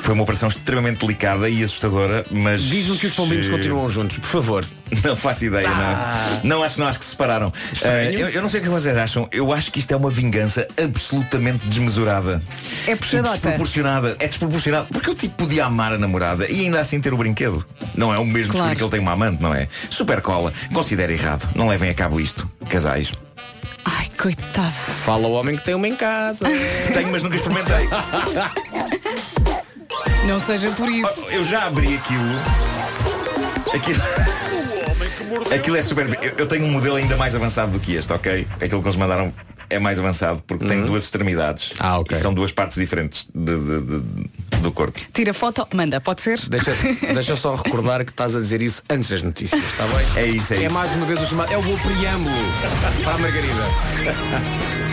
Foi uma operação extremamente delicada e assustadora, mas. Diz-me que os pombinhos eh, continuam juntos, por favor. [laughs] Não faço ideia, Ah. não. Não acho, não acho que se separaram. Eh, eu, eu não sei o que vocês acham. Eu acho que isto é uma vingança absolutamente desmesurada. É puxadota. desproporcionada. É desproporcionado. Porque o tipo podia amar a namorada e ainda assim ter o brinquedo. Não é o mesmo Claro. descobrir que ele tem uma amante, não é? Super cola. Considera errado. Não levem a cabo isto. Casais. Ai, coitado. Fala o homem que tem uma em casa. [laughs] Tenho, mas nunca experimentei. Não seja por isso. Eu já abri aquilo. Aquilo. Aquilo é super. Eu, eu tenho um modelo ainda mais avançado do que este, ok? Aquilo que eles mandaram é mais avançado porque tem duas extremidades. Ah, ok. E são duas partes diferentes de- de- de- do corpo. Tira foto, manda, pode ser? Deixa, [laughs] deixa só recordar que estás a dizer isso antes das notícias, está bem? É isso, é, É isso. mais uma vez o chamado. É o meu preâmbulo para a Margarida.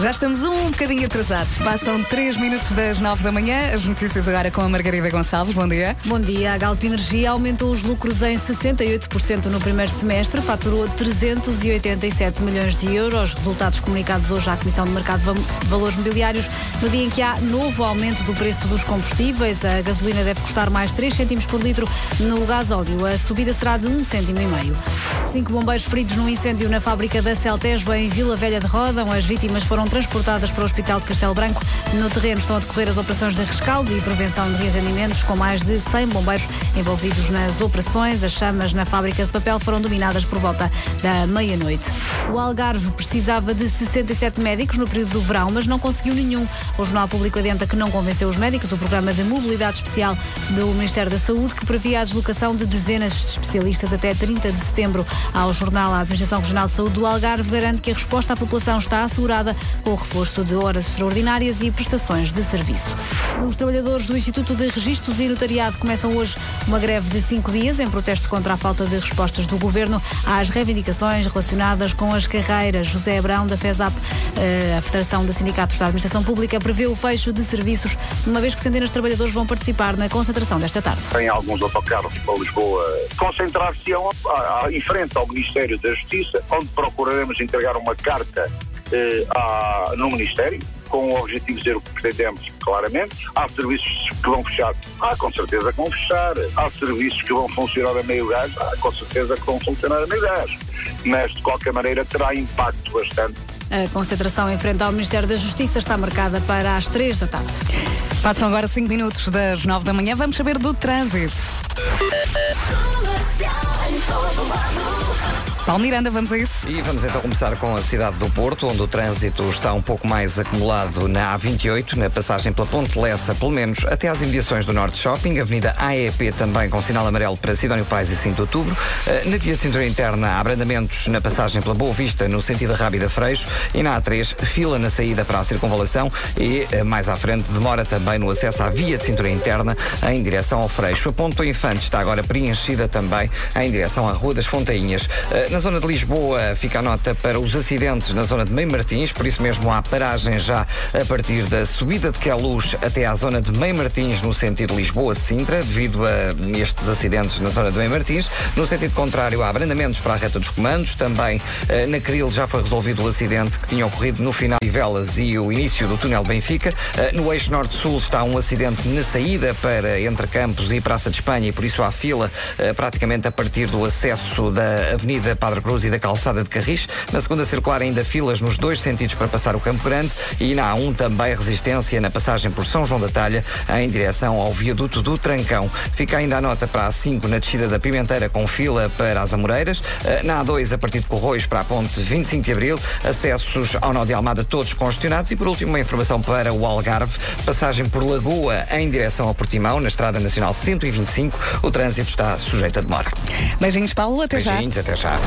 Já estamos um bocadinho atrasados. Passam 3 minutos das 9 da manhã. As notícias agora com a Margarida Gonçalves. Bom dia. Bom dia. A Galp Energia aumentou os lucros em 68% no primeiro semestre, faturou 387 milhões de euros. Resultados comunicados hoje à Comissão de Mercado de Valores Mobiliários, no dia em que há novo aumento do preço dos combustíveis. A gasolina deve custar mais 3 cêntimos por litro no gasóleo. A subida será de 1 cêntimo e meio. Cinco bombeiros feridos num incêndio na fábrica da Celtejo em Vila Velha de Rodão. As vítimas foram transportadas para o Hospital de Castelo Branco. No terreno estão a decorrer as operações de rescaldo e prevenção de reacendimentos, com mais de 100 bombeiros envolvidos nas operações. As chamas na fábrica de papel foram dominadas por volta da meia-noite. O Algarve precisava de 67 médicos no período do verão, mas não conseguiu nenhum. O Jornal Público adianta que não convenceu os médicos o programa de mobilidade especial do Ministério da Saúde, que previa a deslocação de dezenas de especialistas até 30 de setembro. Ao jornal, a Administração Regional de Saúde do Algarve garante que a resposta à população está assegurada com reforço de horas extraordinárias e prestações de serviço. Os trabalhadores do Instituto de Registros e Notariado começam hoje uma greve de cinco dias em protesto contra a falta de respostas do Governo às reivindicações relacionadas com as carreiras. José Abrão, da FESAP, eh, a Federação de Sindicatos da Administração Pública, prevê o fecho de serviços, uma vez que centenas de trabalhadores vão participar na concentração desta tarde. Tem alguns autocarros para Lisboa. Concentrar-se-ão ah, ah, em frente ao Ministério da Justiça, onde procuraremos entregar uma carta à- no Ministério, com o objetivo de dizer o que pretendemos, claramente. Há serviços que vão fechar, há com certeza que vão fechar. Há serviços que vão funcionar a meio gás, há com certeza que vão funcionar a meio gás. Mas, de qualquer maneira, terá impacto bastante A concentração em frente ao Ministério da Justiça está marcada para as três da tarde. Passam agora 5 minutos das 9 da manhã. Vamos saber do trânsito. Paulo Miranda, vamos a isso? E vamos então começar com a cidade do Porto, onde o trânsito está um pouco mais acumulado na A28, na passagem pela Ponte Lessa, pelo menos até às imediações do Norte Shopping, Avenida AEP também com sinal amarelo para Sidónio Pais e 5 de Outubro. Eh, Na via de cintura interna, há abrandamentos na passagem pela Boa Vista, no sentido Rábida Freixo, e na A3, fila na saída para a circunvalação e eh, mais à frente demora também no acesso à via de cintura interna em direção ao Freixo. A Ponte do Infante está agora preenchida também em direção à Rua das Fontainhas. Na zona de Lisboa fica a nota para os acidentes na zona de Meio Martins, por isso mesmo há paragem já a partir da subida de Queluz até à zona de Meio Martins no sentido Lisboa-Sintra, devido a estes acidentes na zona de Meio Martins. No sentido contrário, há abrandamentos para a reta dos comandos. Também eh, na Cril já foi resolvido o acidente que tinha ocorrido no final de Velas e o início do túnel Benfica. Eh, No eixo norte-sul está um acidente na saída para entre Campos e Praça de Espanha e por isso há fila eh, praticamente a partir do acesso da Avenida Padre Cruz e da Calçada de Carris. Na segunda circular ainda filas nos dois sentidos para passar o Campo Grande e na A1 também resistência na passagem por São João da Talha em direção ao viaduto do Trancão. Fica ainda a nota para a A5 na descida da Pimenteira com fila para as Amoreiras. Eh, Na A2 a partir de Corroios para a ponte 25 de Abril. Acessos ao nó de Almada todos congestionados. E por último uma informação para o Algarve. Passagem por Lagoa em direção ao Portimão na Estrada Nacional 125. O trânsito está sujeito a demora. Beijinhos, Paulo. Até já. Beijinhos, até já.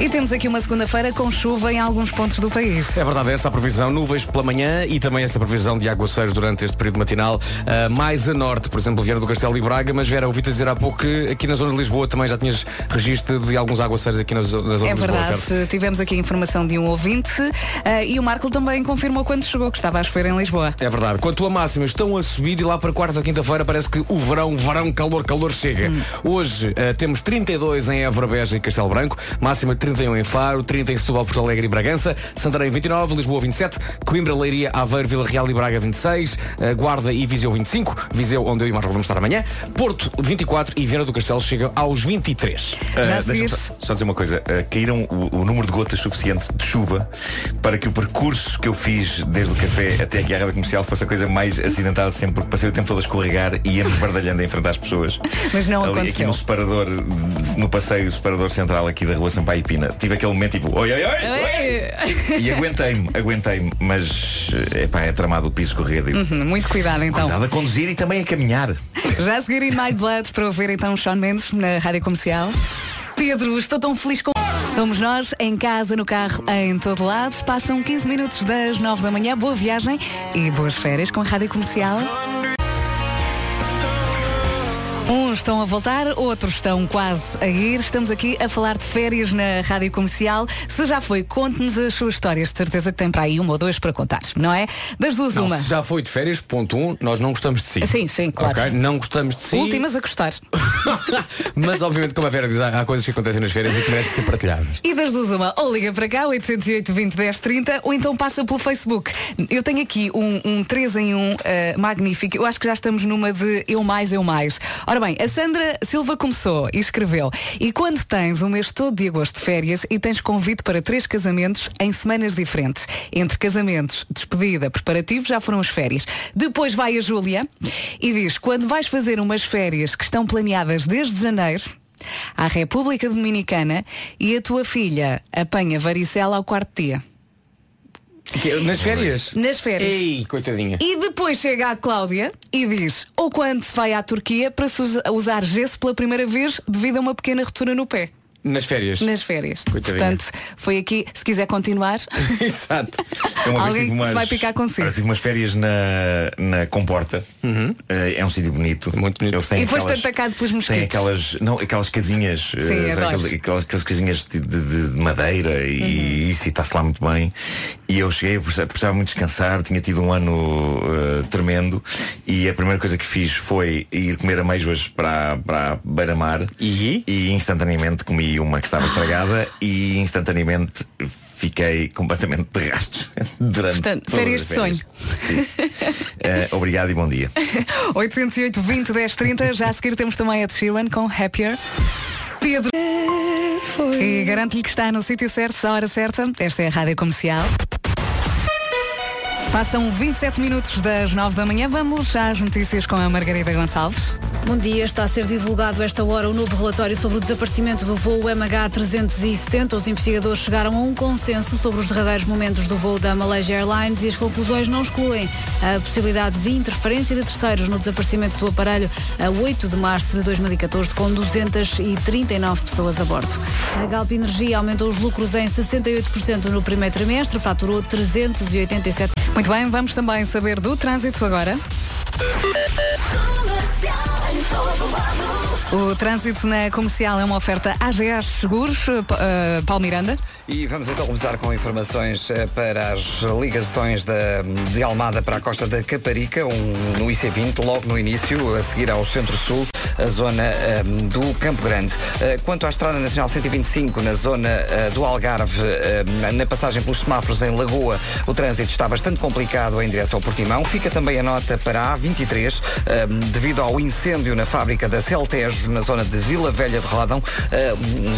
E temos aqui uma segunda-feira com chuva em alguns pontos do país. É verdade, essa a previsão, nuvens pela manhã e também essa previsão de aguaceiros durante este período matinal, ah, mais a norte, por exemplo, Viana do Castelo e Braga, mas Vera, ouvi-te dizer há pouco que aqui na zona de Lisboa também já tinhas registro de alguns aguaceiros aqui na, na zona É de Lisboa, verdade, certo? tivemos aqui a informação de um ouvinte eh, e o Marco também confirmou quando chegou que estava a chover em Lisboa. É verdade. Quanto a máximas, estão a subir e lá para quarta ou quinta-feira parece que o verão, verão, calor, calor chega. Hoje ah, temos 32 em Évora, Beja e Castelo Branco, máxima 31 em Faro, 30 em Setúbal, Porto Alegre e Bragança, Santarém 29, Lisboa 27, Coimbra, Leiria, Aveiro, Vila Real e Braga 26, eh, Guarda e Viseu 25, Viseu onde eu e Marco vamos estar amanhã, Porto 24 e Viana do Castelo chega aos 23. Ah, Deixa-me só, só dizer uma coisa. Ah, caíram o, o número de gotas suficiente de chuva para que o percurso que eu fiz desde o café até aqui à rádio comercial fosse a coisa mais acidentada de sempre, porque passei o tempo todo a escorregar e ia-me bardalhando a enfrentar as pessoas. Mas não Ali, aconteceu. aqui no separador, no passeio separador central aqui da rua Sampaio e Pina. Tive aquele momento tipo, oi, oi, oi! E aguentei-me, aguentei-me, mas epá, é tramado o piso escorregadio. Uhum, muito cuidado então. Cuidado a conduzir e também a caminhar. Já a seguir em My Blood para ouvir então Sean Mendes na rádio comercial. Pedro, estou tão feliz com. Somos nós, em casa, no carro, em todo lado. Passam 15 minutos das 9 da manhã. Boa viagem e boas férias com a rádio comercial. Uns estão a voltar, outros estão quase a ir. Estamos aqui a falar de férias na rádio comercial. Se já foi, conte-nos as suas histórias. De certeza que tem para aí uma ou duas para contar, não é? Das duas, Não, uma. se já foi de férias, ponto um, nós não gostamos de si. Sim, sim, claro. Ok? Não gostamos de si. Últimas a gostar. [laughs] Mas obviamente, como a Vera diz, há há coisas que acontecem nas férias e que merecem ser partilhadas. E das duas uma, ou liga para cá, 808 20 10 30, ou então passa pelo Facebook. Eu tenho aqui um, um 3 em 1 eh, magnífico. Eu acho que já estamos numa de eu mais, eu mais. Ora bem, a Sandra Silva começou e escreveu. E quando tens um mês todo de agosto de férias e tens convite para três casamentos em semanas diferentes. Entre casamentos, despedida, preparativo, já foram as férias. Depois vai a Júlia e diz, quando vais fazer umas férias que estão planeadas desde janeiro, à República Dominicana e a tua filha apanha varicela ao quarto dia. Que- Nas férias? Nas férias. Ei, coitadinha. E depois chega a Cláudia e diz ou quando se vai à Turquia para usar gesso pela primeira vez devido a uma pequena ruptura no pé. Nas férias. Nas férias. Coitadinha. Portanto, foi aqui, se quiser continuar, [laughs] Exato. Eu vez Alguém umas, se vai picar consigo. Olha, tive umas férias na, na Comporta. Eh, é um sítio bonito. Muito bonito. Eles têm e foste aquelas, atacado pelos mosquitos. aquelas, não, aquelas casinhas, eh, Sim, adoro. aquelas, aquelas, aquelas casinhas de, de- de madeira e Uhum. isso e está-se lá muito bem. E eu cheguei, precisava muito descansar, tinha tido um ano eh, tremendo e a primeira coisa que fiz foi ir comer ameijoas para, para a beira-mar E? e instantaneamente comi uma que estava estragada e instantaneamente fiquei completamente de rastros [laughs] durante Portanto, todas férias as de sonho. Eh, obrigado e bom dia. 808 20 10 30. Já a seguir temos também a Sheeran com Happier. Pedro. E garanto-lhe que está no sítio certo, à hora certa. Esta é a Rádio Comercial. Passam 27 minutos das 9 da manhã. Vamos às notícias com a Margarida Gonçalves. Bom dia, está a ser divulgado esta hora o novo relatório sobre o desaparecimento do voo MH370. Os investigadores chegaram a um consenso sobre os derradeiros momentos do voo da Malaysia Airlines e as conclusões não excluem a possibilidade de interferência de terceiros no desaparecimento do aparelho a 8 de março de 2014, com 239 pessoas a bordo. A Galp Energia aumentou os lucros em 68% no primeiro trimestre, faturou 387 Muito bem, vamos também saber do trânsito agora. O trânsito na comercial é uma oferta AGS Seguros, eh, Paulo Miranda. E vamos então começar com informações eh, para as ligações da, de Almada para a costa da Caparica, um, no IC20, logo no início, a seguir ao Centro-Sul, a zona eh, do Campo Grande. Eh, quanto à Estrada Nacional 125, na zona eh, do Algarve, eh, na passagem pelos semáforos em Lagoa, o trânsito está bastante complicado em direção ao Portimão. Fica também a nota para a A23, eh, devido ao incêndio na fábrica da Celtejo, na zona de Vila Velha de Rodão.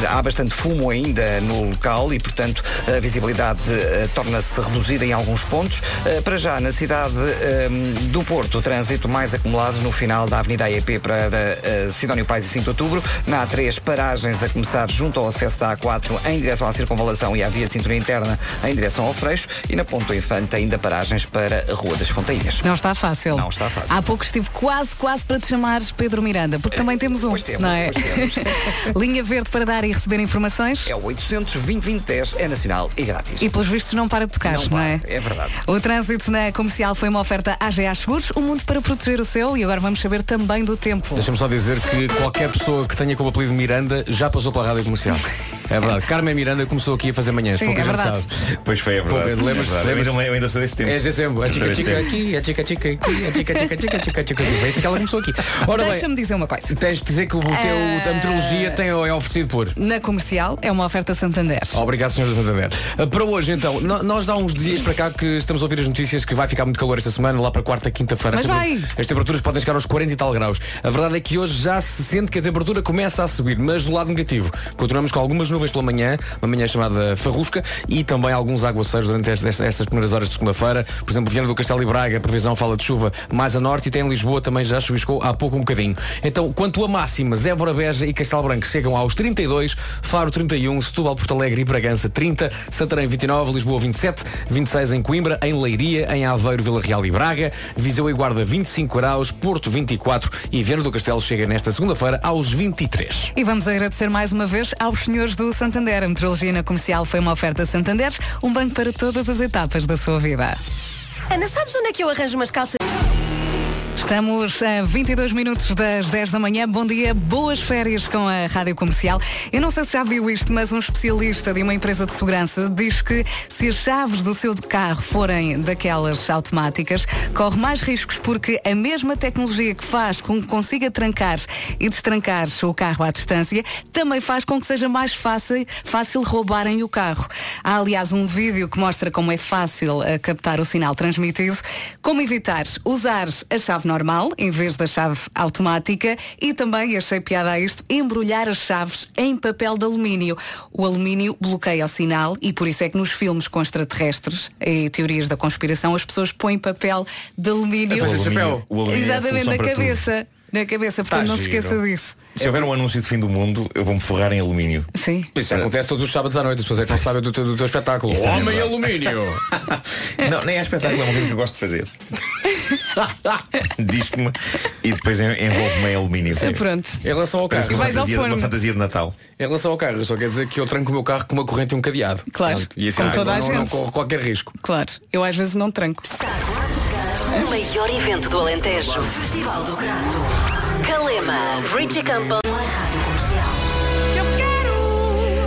Há bastante fumo ainda no local e, portanto, a visibilidade eh, torna-se reduzida em alguns pontos. Eh, para já, na cidade eh, do Porto, o trânsito mais acumulado no final da Avenida AEP para Sidónio Pais e 5 de Outubro. Na A3, paragens a começar junto ao acesso da A4 em direção à circunvalação e à via de cintura interna em direção ao Freixo. E na Ponto Infante, ainda paragens para a Rua das Fontainhas. Não está fácil. Não está fácil. Há pouco estive quase, quase para te chamar Pedro Miranda, porque também temos um, Pois temos, não é? temos. [laughs] Linha verde para dar e receber informações. É o 820 é nacional e grátis. E pelos vistos não para de tocar, não, Não é? é verdade. O trânsito na comercial foi uma oferta AGA Seguros, o mundo para proteger o seu e agora vamos saber também do tempo. Deixa-me só dizer que qualquer pessoa que tenha como apelido Miranda já passou pela rádio comercial. É verdade. [laughs] Carmen Miranda começou aqui a fazer manhãs. Sim, pouca é gente verdade. sabe. Pois foi, é verdade. Pô, lembras- É verdade. Eu lembras- ainda- Eu ainda sou desse tempo. É desse tempo. A chica tempo. aqui, a chica chica aqui, a chica chica chica chica chica. Foi assim que ela começou aqui. Deixa-me dizer uma coisa. tens de dizer que o teu, a meteorologia tem, é oferecido por. Na comercial é uma oferta Santander. Obrigado, Sr. Santander. Uh, Para hoje, então, nós há uns dias para cá que estamos a ouvir as notícias que vai ficar muito calor esta semana, lá para quarta, quinta-feira. Mas As vai. temper- As temperaturas podem chegar aos 40 e tal graus. A verdade é que hoje já se sente que a temperatura começa a subir, mas do lado negativo. Continuamos com algumas nuvens pela manhã, uma manhã chamada farrusca, e também alguns aguaceiros durante estas, estas primeiras horas de segunda-feira. Por exemplo, Viana do Castelo e Braga, a previsão fala de chuva mais a norte e tem em Lisboa também já chuviscou há pouco um bocadinho. Então, quanto a máximas, Évora, Beja e Castelo Branco chegam aos 32, Faro 31, Setúbal, Porto Alegre e Bragança 30, Santarém 29, Lisboa 27, 26 em Coimbra, em Leiria, em Aveiro, Vila Real e Braga, Viseu e Guarda 25 graus, Porto 24 e Viana do Castelo chega nesta segunda-feira aos 23. E vamos agradecer mais uma vez aos senhores do Santander. A meteorologia na comercial foi uma oferta Santander, um banco para todas as etapas da sua vida. Ana, sabes onde é que eu arranjo umas calças? Estamos a 22 minutos das 10 da manhã. Bom dia, boas férias com a Rádio Comercial. Eu não sei se já viu isto, mas um especialista de uma empresa de segurança diz que se as chaves do seu carro forem daquelas automáticas, corre mais riscos porque a mesma tecnologia que faz com que consiga trancar e destrancar o carro à distância também faz com que seja mais fácil, fácil roubarem o carro. Há, aliás, um vídeo que mostra como é fácil eh, captar o sinal transmitido, como evitar usar a chave normal em vez da chave automática e também, achei piada a isto, embrulhar as chaves em papel de alumínio. O alumínio bloqueia o sinal e por isso é que nos filmes com extraterrestres e teorias da conspiração as pessoas põem papel de alumínio. O alumínio- o alumínio é a Exatamente, solução na cabeça. Na cabeça, portanto Tá não se giro. esqueça disso. Se houver um anúncio de fim do mundo, eu vou-me forrar em alumínio. Sim. Isso acontece todos os sábados à noite, as pessoas é que não sabem do teu, do teu espetáculo. Isto é Homem verdade. alumínio! [laughs] Não, nem é espetáculo, é uma coisa que eu gosto de fazer. [laughs] Diz-me e depois en- envolve-me em alumínio. Pronto. Em relação ao Parece carro, uma Vais ao fantasia, uma forno. fantasia de Natal. em relação ao carro, eu só quero dizer que eu tranco o meu carro com uma corrente e um cadeado. Claro, Pronto, E assim como não- toda a não, não gente. corro qualquer risco. Claro, eu às vezes não tranco. O maior evento do Alentejo. Festival do Grado. Calema. Richie Campbell.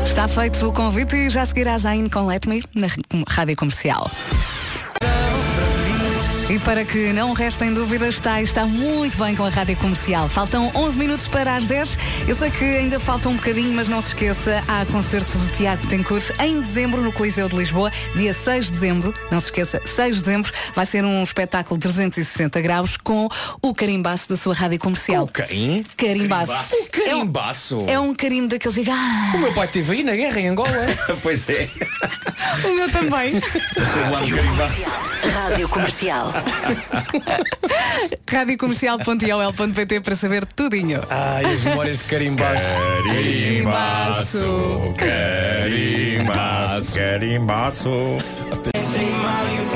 Está feito o convite e já seguirá a com Let Me na rádio comercial. E para que não restem dúvidas, está, está muito bem com a rádio comercial. Faltam 11 minutos para as 10. Eu sei que ainda falta um bocadinho, mas não se esqueça, há concerto do Teatro Tencourt em dezembro no Coliseu de Lisboa, dia 6 de dezembro. Não se esqueça, 6 de dezembro vai ser um espetáculo 360 graus com o carimbaço da sua rádio comercial. Quem? Carimbaço. O carimbaço. É um carimbo daqueles. de- Ah, O meu pai teve aí na guerra em Angola. [laughs] pois é. o meu também. [laughs] No carimbaço. Rádio Comercial. [laughs] radiocomercial.iol.pt para saber tudinho. Ai, as memórias de carimbaço. Carimbaço, carimbaço, carimbaço.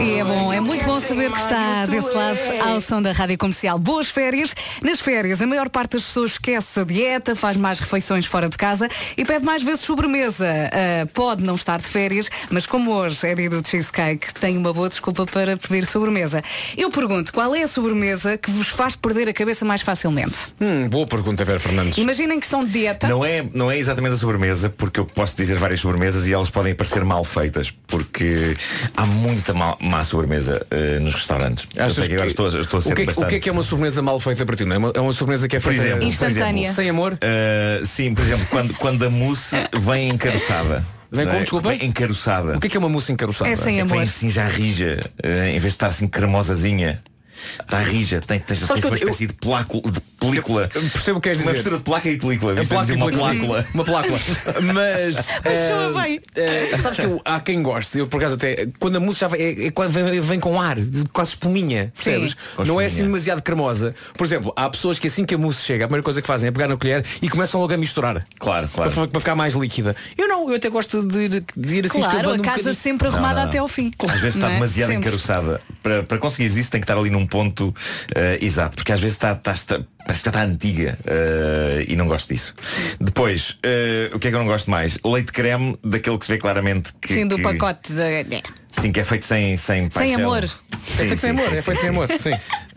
E é bom, é muito bom saber que está desse lado ao som da rádio comercial. Boas férias. Nas férias, a maior parte das pessoas esquece a dieta, faz mais refeições fora de casa e pede mais vezes sobremesa. Ah, pode não estar de férias, mas como hoje é dia do cheesecake, tem uma boa desculpa para pedir sobremesa. Eu pergunto, qual é a sobremesa que vos faz perder a cabeça mais facilmente? Hum, boa pergunta, Vera Fernandes. Imaginem que estão de dieta. Não é, não é exatamente a sobremesa, porque eu posso dizer várias sobremesas e elas podem parecer mal feitas, porque há muita má, má sobremesa eh, nos restaurantes. Eu sei que agora que- estou, a- estou a ser o, que é, que- bastante. o que é que é uma sobremesa mal feita para ti? Não é, uma, é uma sobremesa que é Por feita exemplo, por Instantânea. exemplo, sem amor? eh, sim, por exemplo, quando, quando a mousse vem encaroçada. Vem não com, é? desculpa? Vem encaroçada. O que é que é uma mousse encaroçada? É sem É que amor. vem assim já rija, eh, em vez de estar assim cremosazinha. Está rija, tem, tem, tem uma eu- espécie de, plácula, de película. Eu percebo o que queres Uma dizer. mistura de placa e película. É é dizer uma película. plácula. [laughs] Uma plácula. Mas. [laughs] soa eh, bem. eh, sabes que eu- há quem goste, eu por acaso até. Quando a mousse já vem, é, é vem, vem com ar, de- quase espuminha, percebes? Não é assim demasiado cremosa. Por exemplo, há pessoas que assim que a mousse chega, a primeira coisa que fazem é pegar na colher e começam logo a misturar. Claro, claro. Para, para ficar mais líquida. Eu não, eu até gosto de, de- de ir assim Claro, escavando a um casa bocadinho. sempre arrumada Não, não, até ao fim. Às vezes está é? demasiado Sempre. encaroçada. Para, para conseguires isso tem que estar ali num ponto eh, exato, porque às vezes está, está, está- parece que já está antiga eh, e não gosto disso. Depois, eh, o que é que eu não gosto mais? Leite creme, daquele que se vê claramente que. Sim, do que- pacote de. Sim, que é feito sem, sem paixão. amor. É Sim, feito sem sim, amor, sim, é feito sim, sem amor, sim.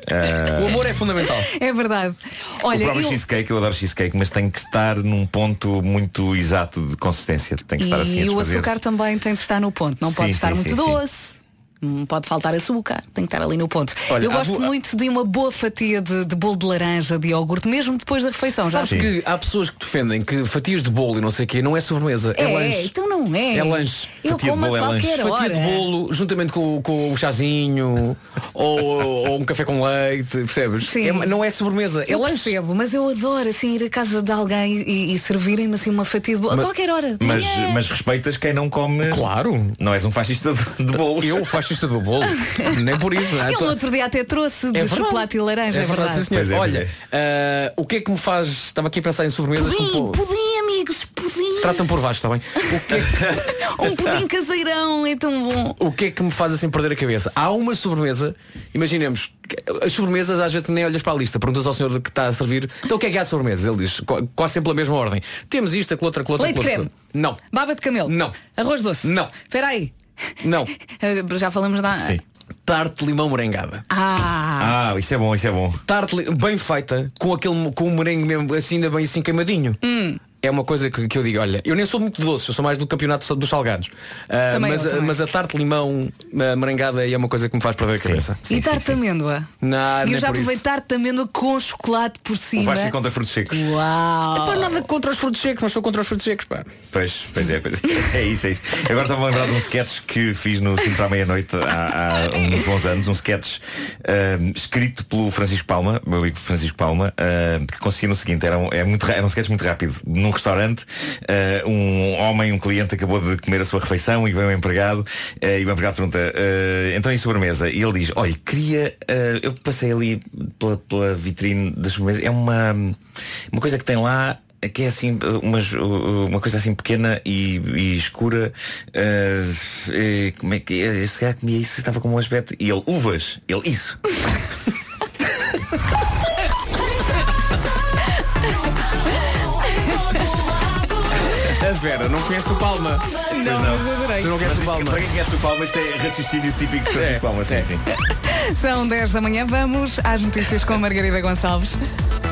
Eh, O amor é fundamental. [laughs] É verdade. o Olha, próprio eu... cheesecake, eu adoro cheesecake, mas tem que estar num ponto muito exato de consistência. Tem que estar assim a E o açúcar também tem de estar no ponto, não Sim, pode sim, estar sim, muito sim. doce. Não pode faltar açúcar, tem que estar ali no ponto. Olha, Eu gosto muito de uma boa fatia de, de bolo de laranja, de iogurte, mesmo depois da refeição. Já Sabes que há pessoas que defendem que fatias de bolo e não sei o quê não é sobremesa, é, É, lanche. então não é. É lanche. Eu Fatia de como a bolo é lanche. qualquer Fatia de hora. bolo, juntamente com, com o chazinho [laughs] ou, ou um café com leite, percebes? Sim. É- não é sobremesa, é eu lanche. percebo, mas eu adoro assim ir à casa de alguém e, e servirem-me assim uma fatia de bolo a Mas- qualquer hora. Mas, manhã. mas respeitas quem não come. Claro. Não és um fascista de, de bolos. Eu, fascista do bolo. [laughs] Nem por isso, é? Ele no outro dia até trouxe de É verdade. chocolate e laranja, É verdade, sim, senhor. Pois é, Olha, ah, o que é que me faz. Estava aqui a pensar em sobremesas Pudim, com- pudim, amigos, pudim. Tratam por baixo, está bem? O que, é que, [laughs] Um pudim caseirão é tão bom. o que é que me faz assim perder a cabeça? Há uma sobremesa, imaginemos, que as sobremesas às vezes nem olhas para a lista, perguntas ao senhor que está a servir, então o que é que há de sobremesas? Ele diz, qu- quase sempre pela mesma ordem. Temos isto, aquilo outro, aquilo outro, Leite creme. Não, Baba de camelo. Não. Arroz doce. Não. Espera aí. Não. [laughs] Já falamos da. Sim. Tarte de limão morengada. Ah. Ah, isso é bom, isso é bom. Tarte bem feita, com aquele com o merengue mesmo assim, ainda bem assim queimadinho. Hum. É uma coisa que, que eu digo, olha, eu nem sou muito doce, eu sou mais do campeonato dos salgados. Ah, Também mas, eu, também. mas a tarte de limão ah, merengada é uma coisa que me faz perder a cabeça. e tarte de amêndoa. Não, e eu já por provei isso. tarte de amêndoa com chocolate por cima. Vasco é contra frutos secos. Uau. Pá, nada contra os frutos secos, mas sou contra os frutos secos, pá. Pois, pois é, pois é. [laughs] É isso, é isso. Agora estava a lembrar de um sketch que fiz no 5 para a meia-noite há, há uns bons anos, um sketch ahm, escrito pelo Francisco Palma, meu amigo Francisco Palma, ahm, que consistia no seguinte, era um, é muito, ra- era um sketch muito rápido. Num restaurante, ah, um homem, um cliente acabou de comer a sua refeição e vem um empregado ah, e o empregado pergunta, ah, então em sobremesa? E ele diz, olha, queria, eu passei ali pela, pela vitrine das sobremesas, é uma, uma coisa que tem lá que é assim umas, uma coisa assim pequena e, e escura eh, como é que é? se calhar comia isso estava com um aspecto e ele uvas ele isso [laughs] Vera não conhece o Palma. Não, mas adorei. Tu não conheces o isto- Palma. para quem conhece o Palma isto é raciocínio típico de Francisco Palma sim, sim. [laughs] São 10 da manhã, vamos às notícias com a Margarida Gonçalves.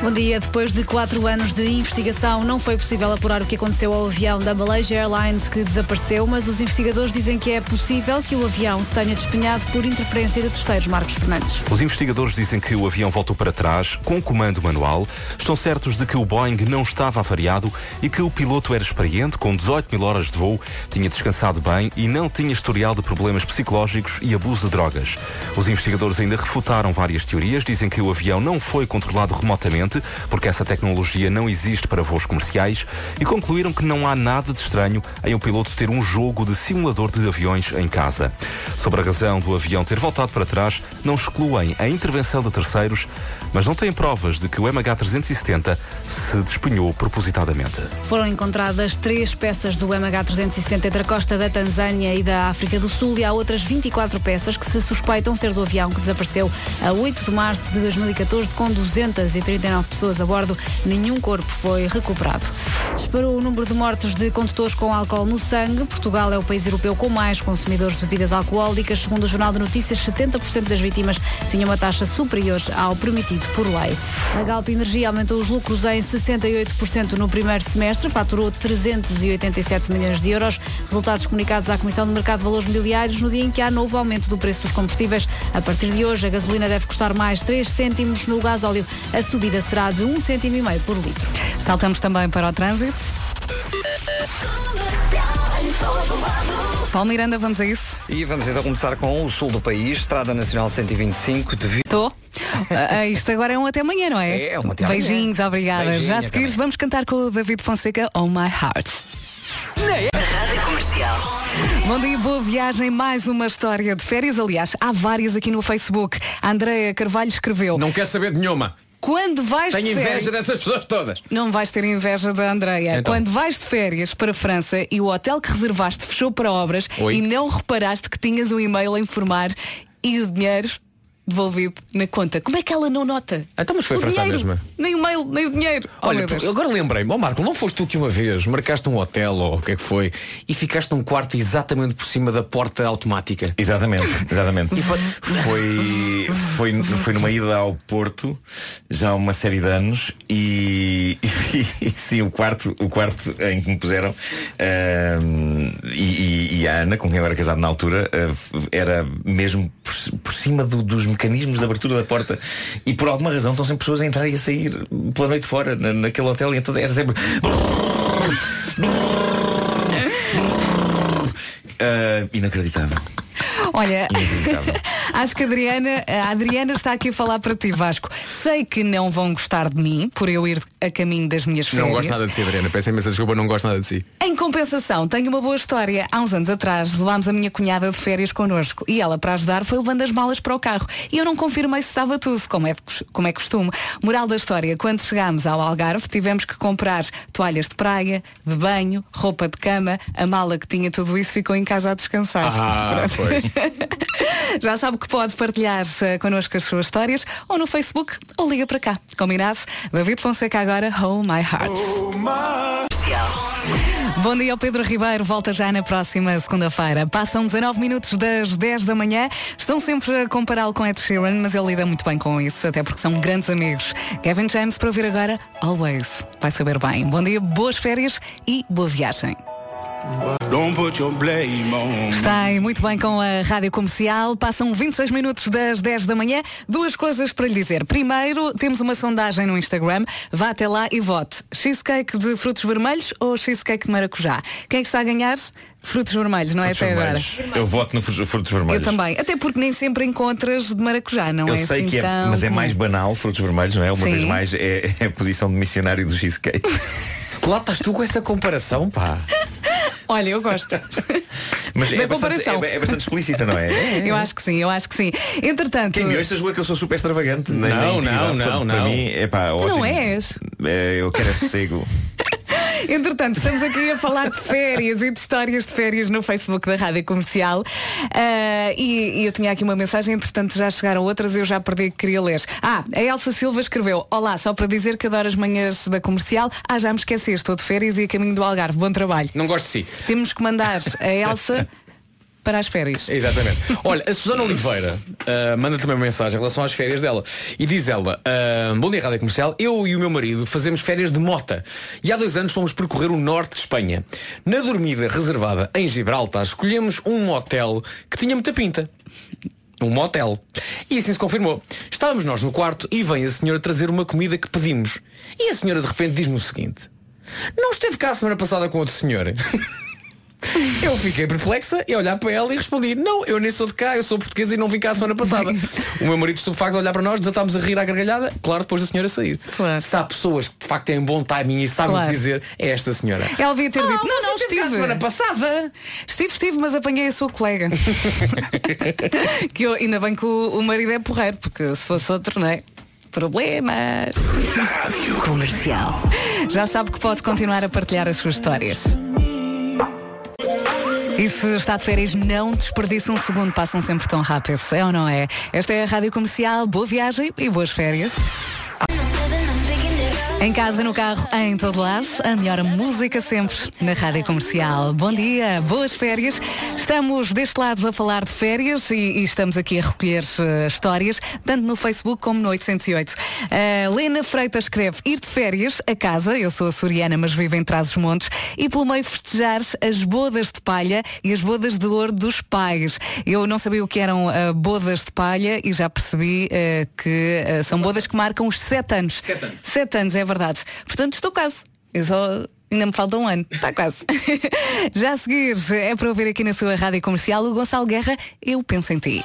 Bom dia. Depois de quatro anos de investigação, não foi possível apurar o que aconteceu ao avião da Malaysia Airlines que desapareceu, mas os investigadores dizem que é possível que o avião se tenha despenhado por interferência de terceiros. Marcos Fernandes. Os investigadores dizem que o avião voltou para trás com comando manual. Estão certos de que o Boeing não estava avariado e que o piloto era experiente, com 18 mil horas de voo, tinha descansado bem e não tinha historial de problemas psicológicos e abuso de drogas. Os investigadores ainda refutaram várias teorias, dizem que o avião não foi controlado remotamente, porque essa tecnologia não existe para voos comerciais, e concluíram que não há nada de estranho em o piloto ter um jogo de simulador de aviões em casa. Sobre a razão do avião ter voltado para trás, não excluem a intervenção de terceiros, mas não têm provas de que o MH370 se despenhou propositadamente. Foram encontradas três peças do MH370 entre a costa da Tanzânia e da África do Sul e há outras 24 peças que se suspeitam ser do avião que desapareceu a 8 de março de 2014 com 239 pessoas a bordo. Nenhum corpo foi recuperado. Disparou o número de mortos de condutores com álcool no sangue. Portugal é o país europeu com mais consumidores de bebidas alcoólicas. Segundo o Jornal de Notícias, 70% das vítimas tinham uma taxa superior ao permitido por lei. A Galp Energia aumentou os lucros em 68% no primeiro semestre, faturou 387 milhões de euros. Resultados comunicados à Comissão de Mercado de Valores Mobiliários no dia em que há novo aumento do preço dos combustíveis. A partir de hoje, a gasolina deve custar mais 3 cêntimos no gasóleo. A subida será de 1 cêntimo e meio por litro. Saltamos também para o trânsito. Paulo Miranda, vamos a isso? E vamos então começar com o sul do país, Estrada Nacional 125 de Estou. Ah, isto agora é um até amanhã, não é? É, um até amanhã. Beijinhos, obrigada. Beijinho, Já a seguir vamos cantar com o David Fonseca On My Heart. Rádio Comercial. Bom dia, boa viagem. Mais uma história de férias. Aliás, há várias aqui no Facebook. A Andrea Carvalho escreveu. Não quer saber de nenhuma. Quando vais Tenho de inveja férias... dessas pessoas todas. Não vais ter inveja da Andreia. Então. Quando vais de férias para a França e o hotel que reservaste fechou para obras Oi. e não reparaste que tinhas um e-mail a informar e o dinheiro devolvido na conta. Como é que ela não nota? Então, mas foi o França dinheiro, mesma. Nem o mail, nem o dinheiro. Oh, Olha, tu- agora lembrei-me, ó Marco, não foste tu que uma vez marcaste um hotel ou o que é que foi e ficaste num quarto exatamente por cima da porta automática. Exatamente, exatamente. Foi, foi, foi numa ida ao Porto já há uma série de anos e, [laughs] e, sim, o quarto, o quarto em que me puseram ahm, e, e- e a Ana, com quem eu era casado na altura, ah, era mesmo por, por cima do- dos mecanismos de abertura da porta e por alguma razão estão sempre pessoas a entrar e a sair pela noite fora na- naquele hotel e então era sempre. Ah, inacreditável. Olha, [laughs] acho que a Adriana, a Adriana está aqui a falar para ti, Vasco. Sei que não vão gostar de mim por eu ir a caminho das minhas férias. Não gosto nada de si, Adriana. Peço imensa desculpa, não gosto nada de si. Em compensação, tenho uma boa história. Há uns anos atrás levámos a minha cunhada de férias connosco e ela, para ajudar, foi levando as malas para o carro. E eu não confirmei se estava tudo, como é, como é costume. Moral da história, quando chegámos ao Algarve, tivemos que comprar toalhas de praia, de banho, roupa de cama. A mala que tinha tudo isso ficou em casa a descansar. Ah, pois. [laughs] Já sabe que pode partilhar eh, connosco as suas histórias ou no Facebook ou liga para cá. Combinado? David Fonseca agora, Oh My Heart. Bom dia, ao Pedro Ribeiro. Volta já na próxima segunda-feira. Passam 19 minutos das 10 da manhã. Estão sempre a compará-lo com Ed Sheeran, mas ele lida muito bem com isso, até porque são grandes amigos. Kevin James para ouvir agora Always. Vai saber bem. Bom dia, boas férias e boa viagem. Está aí muito bem com a Rádio Comercial. Passam 26 minutos das 10 da manhã. Duas coisas para lhe dizer. Primeiro, temos uma sondagem no Instagram. Vá até lá e vote. Cheesecake de frutos vermelhos ou cheesecake de maracujá? Quem é que está a ganhar? Frutos vermelhos, não é Frutos até vermelhos. agora? Eu voto no frutos, frutos Eu vermelhos. também. Até porque nem sempre encontras de maracujá, não Eu é sei assim que é, tão mas é mais banal frutos vermelhos, não é? Uma Sim. vez mais é, é a posição de missionário do cheesecake. [laughs] Lá estás tu com essa comparação, pá. [laughs] Olha, eu gosto. [laughs] Mas é bastante, comparação. é, é bastante explícita, não [laughs] é? Eu acho que sim, eu acho que sim. Entretanto. Quem me ouça julga que eu sou super extravagante. na- na Não, não, não, Para- não. Para mim, é pá, Tu ótimo. não és. É, eu quero é sossego. Entretanto, estamos aqui a falar de férias e de histórias de férias no Facebook da Rádio Comercial. Ah, e, e eu tinha aqui uma mensagem, entretanto já chegaram outras, eu já perdi que queria ler. Ah, a Elsa Silva escreveu, olá, só para dizer que adoro as manhãs da comercial. Ah, já me esqueci, estou de férias e a caminho do Algarve. Bom trabalho. Não gosto de si. Temos que mandar a Elsa para as férias. Exatamente. Olha, a Susana Oliveira ah, manda também uma mensagem em relação às férias dela. E diz ela, ah, bom dia Rádio Comercial, eu e o meu marido fazemos férias de mota. E há dois anos fomos percorrer o norte de Espanha. Na dormida reservada em Gibraltar, escolhemos um motel que tinha muita pinta. Um motel. E assim se confirmou. Estávamos nós no quarto e vem a senhora trazer uma comida que pedimos. E a senhora de repente diz-me o seguinte. Não esteve cá a semana passada com outro senhor? [laughs] Eu fiquei perplexa e a olhar para ela e respondi Não, eu nem sou de cá, eu sou portuguesa e não vim cá a semana passada [laughs] O meu marido estupefacto a olhar para nós Desatámos a rir à gargalhada Claro, depois da senhora sair Se há pessoas que de facto têm bom timing e sabem o Claro. que dizer É esta senhora Ela devia ter Ah, dito, não, não, estive. semana passada. Estive, estive, mas apanhei a sua colega. [laughs] que eu, ainda bem que o, o marido é porreiro, porque se fosse outro, não é? Problemas. Comercial. Já sabe que pode continuar a partilhar as suas histórias. E se está de férias, não desperdice um segundo, passam sempre tão rápido, é ou não é? Esta é a Rádio Comercial, boa viagem e boas férias. Em casa, no carro, em todo lado, a melhor música sempre na Rádio Comercial. Bom dia, boas férias. Estamos deste lado a falar de férias e, e estamos aqui a recolher eh, histórias, tanto no Facebook como no 808. A Lena Freitas escreve ir de férias a casa, eu sou açoriana, mas vivo em Trás-os-Montes, e pelo meio festejar as bodas de palha e as bodas de ouro dos pais. Eu não sabia o que eram eh, bodas de palha e já percebi eh, que são bodas que marcam os sete anos. Sete anos. Sete anos, é verdade. Portanto, estou quase. Eu só. Ainda me falta um ano. Está quase. [laughs] Já a seguir, é para ouvir aqui na sua rádio comercial o Gonçalo Guerra, Eu Penso em Ti.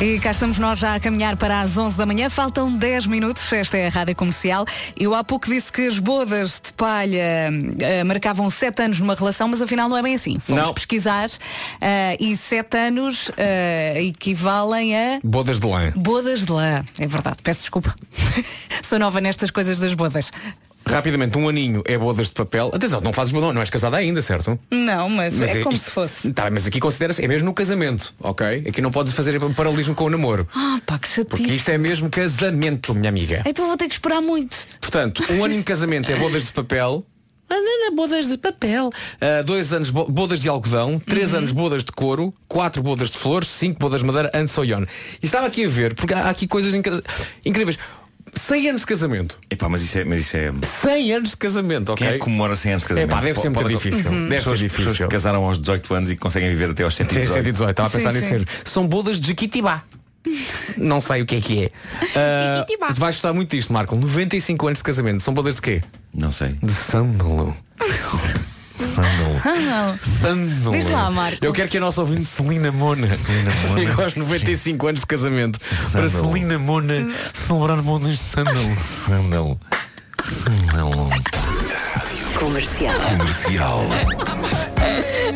E cá estamos nós já a caminhar para as 11 da manhã. Faltam 10 minutos. Esta é a rádio comercial. Eu há pouco disse que as bodas de palha eh, marcavam 7 anos numa relação, mas afinal não é bem assim. Fomos Não. pesquisar eh, e 7 anos eh, equivalem a Bodas de lã Bodas de lã, é verdade, peço desculpa. [laughs] Sou nova nestas coisas das bodas. Rapidamente, um aninho é bodas de papel. Atenção, não fazes não, não és casada ainda, certo? Não, mas, é como isto- se fosse. Tá, mas aqui considera-se, é mesmo no casamento, ok? Aqui não podes fazer paralelismo com o namoro. Ah, pá, que Porque chatice. isto é mesmo casamento, minha amiga. Então vou ter que esperar muito. Portanto, um ano de casamento é bodas de papel. Ah, Bodas de papel. Ah, dois anos bo- bodas de algodão, três anos bodas de couro, quatro bodas de flores, cinco bodas de madeira, and so on. E estava aqui a ver, porque há aqui coisas incríveis. 100 anos de casamento. Epá, mas isso é. Mas isso é... 100 anos de casamento, ok? Quem é que comemora 100 anos de casamento? Epá, deve ser muito difícil. Uhum. Deve pessoas, ser pessoas difícil. que casaram aos 18 anos e conseguem viver até aos 118. 118, estava a pensar Sim, nisso sim. mesmo. São bodas de Jequitibá. Não sei o que é que é. [laughs] Tu vais gostar muito disto, Marco. 95 anos de casamento. São bodas de quê? Não sei. De sândalo. [laughs] Sândalo. Ah, Sândalo. Diz lá, Marco. Eu quero que a nossa ouvinte Celina Mona Celina Mona. [laughs] Chega aos 95 anos de casamento para Sândalo. Celina Mona celebrar bodas de sândalo. Sândalo. Sândalo. Comercial. Comercial. [laughs]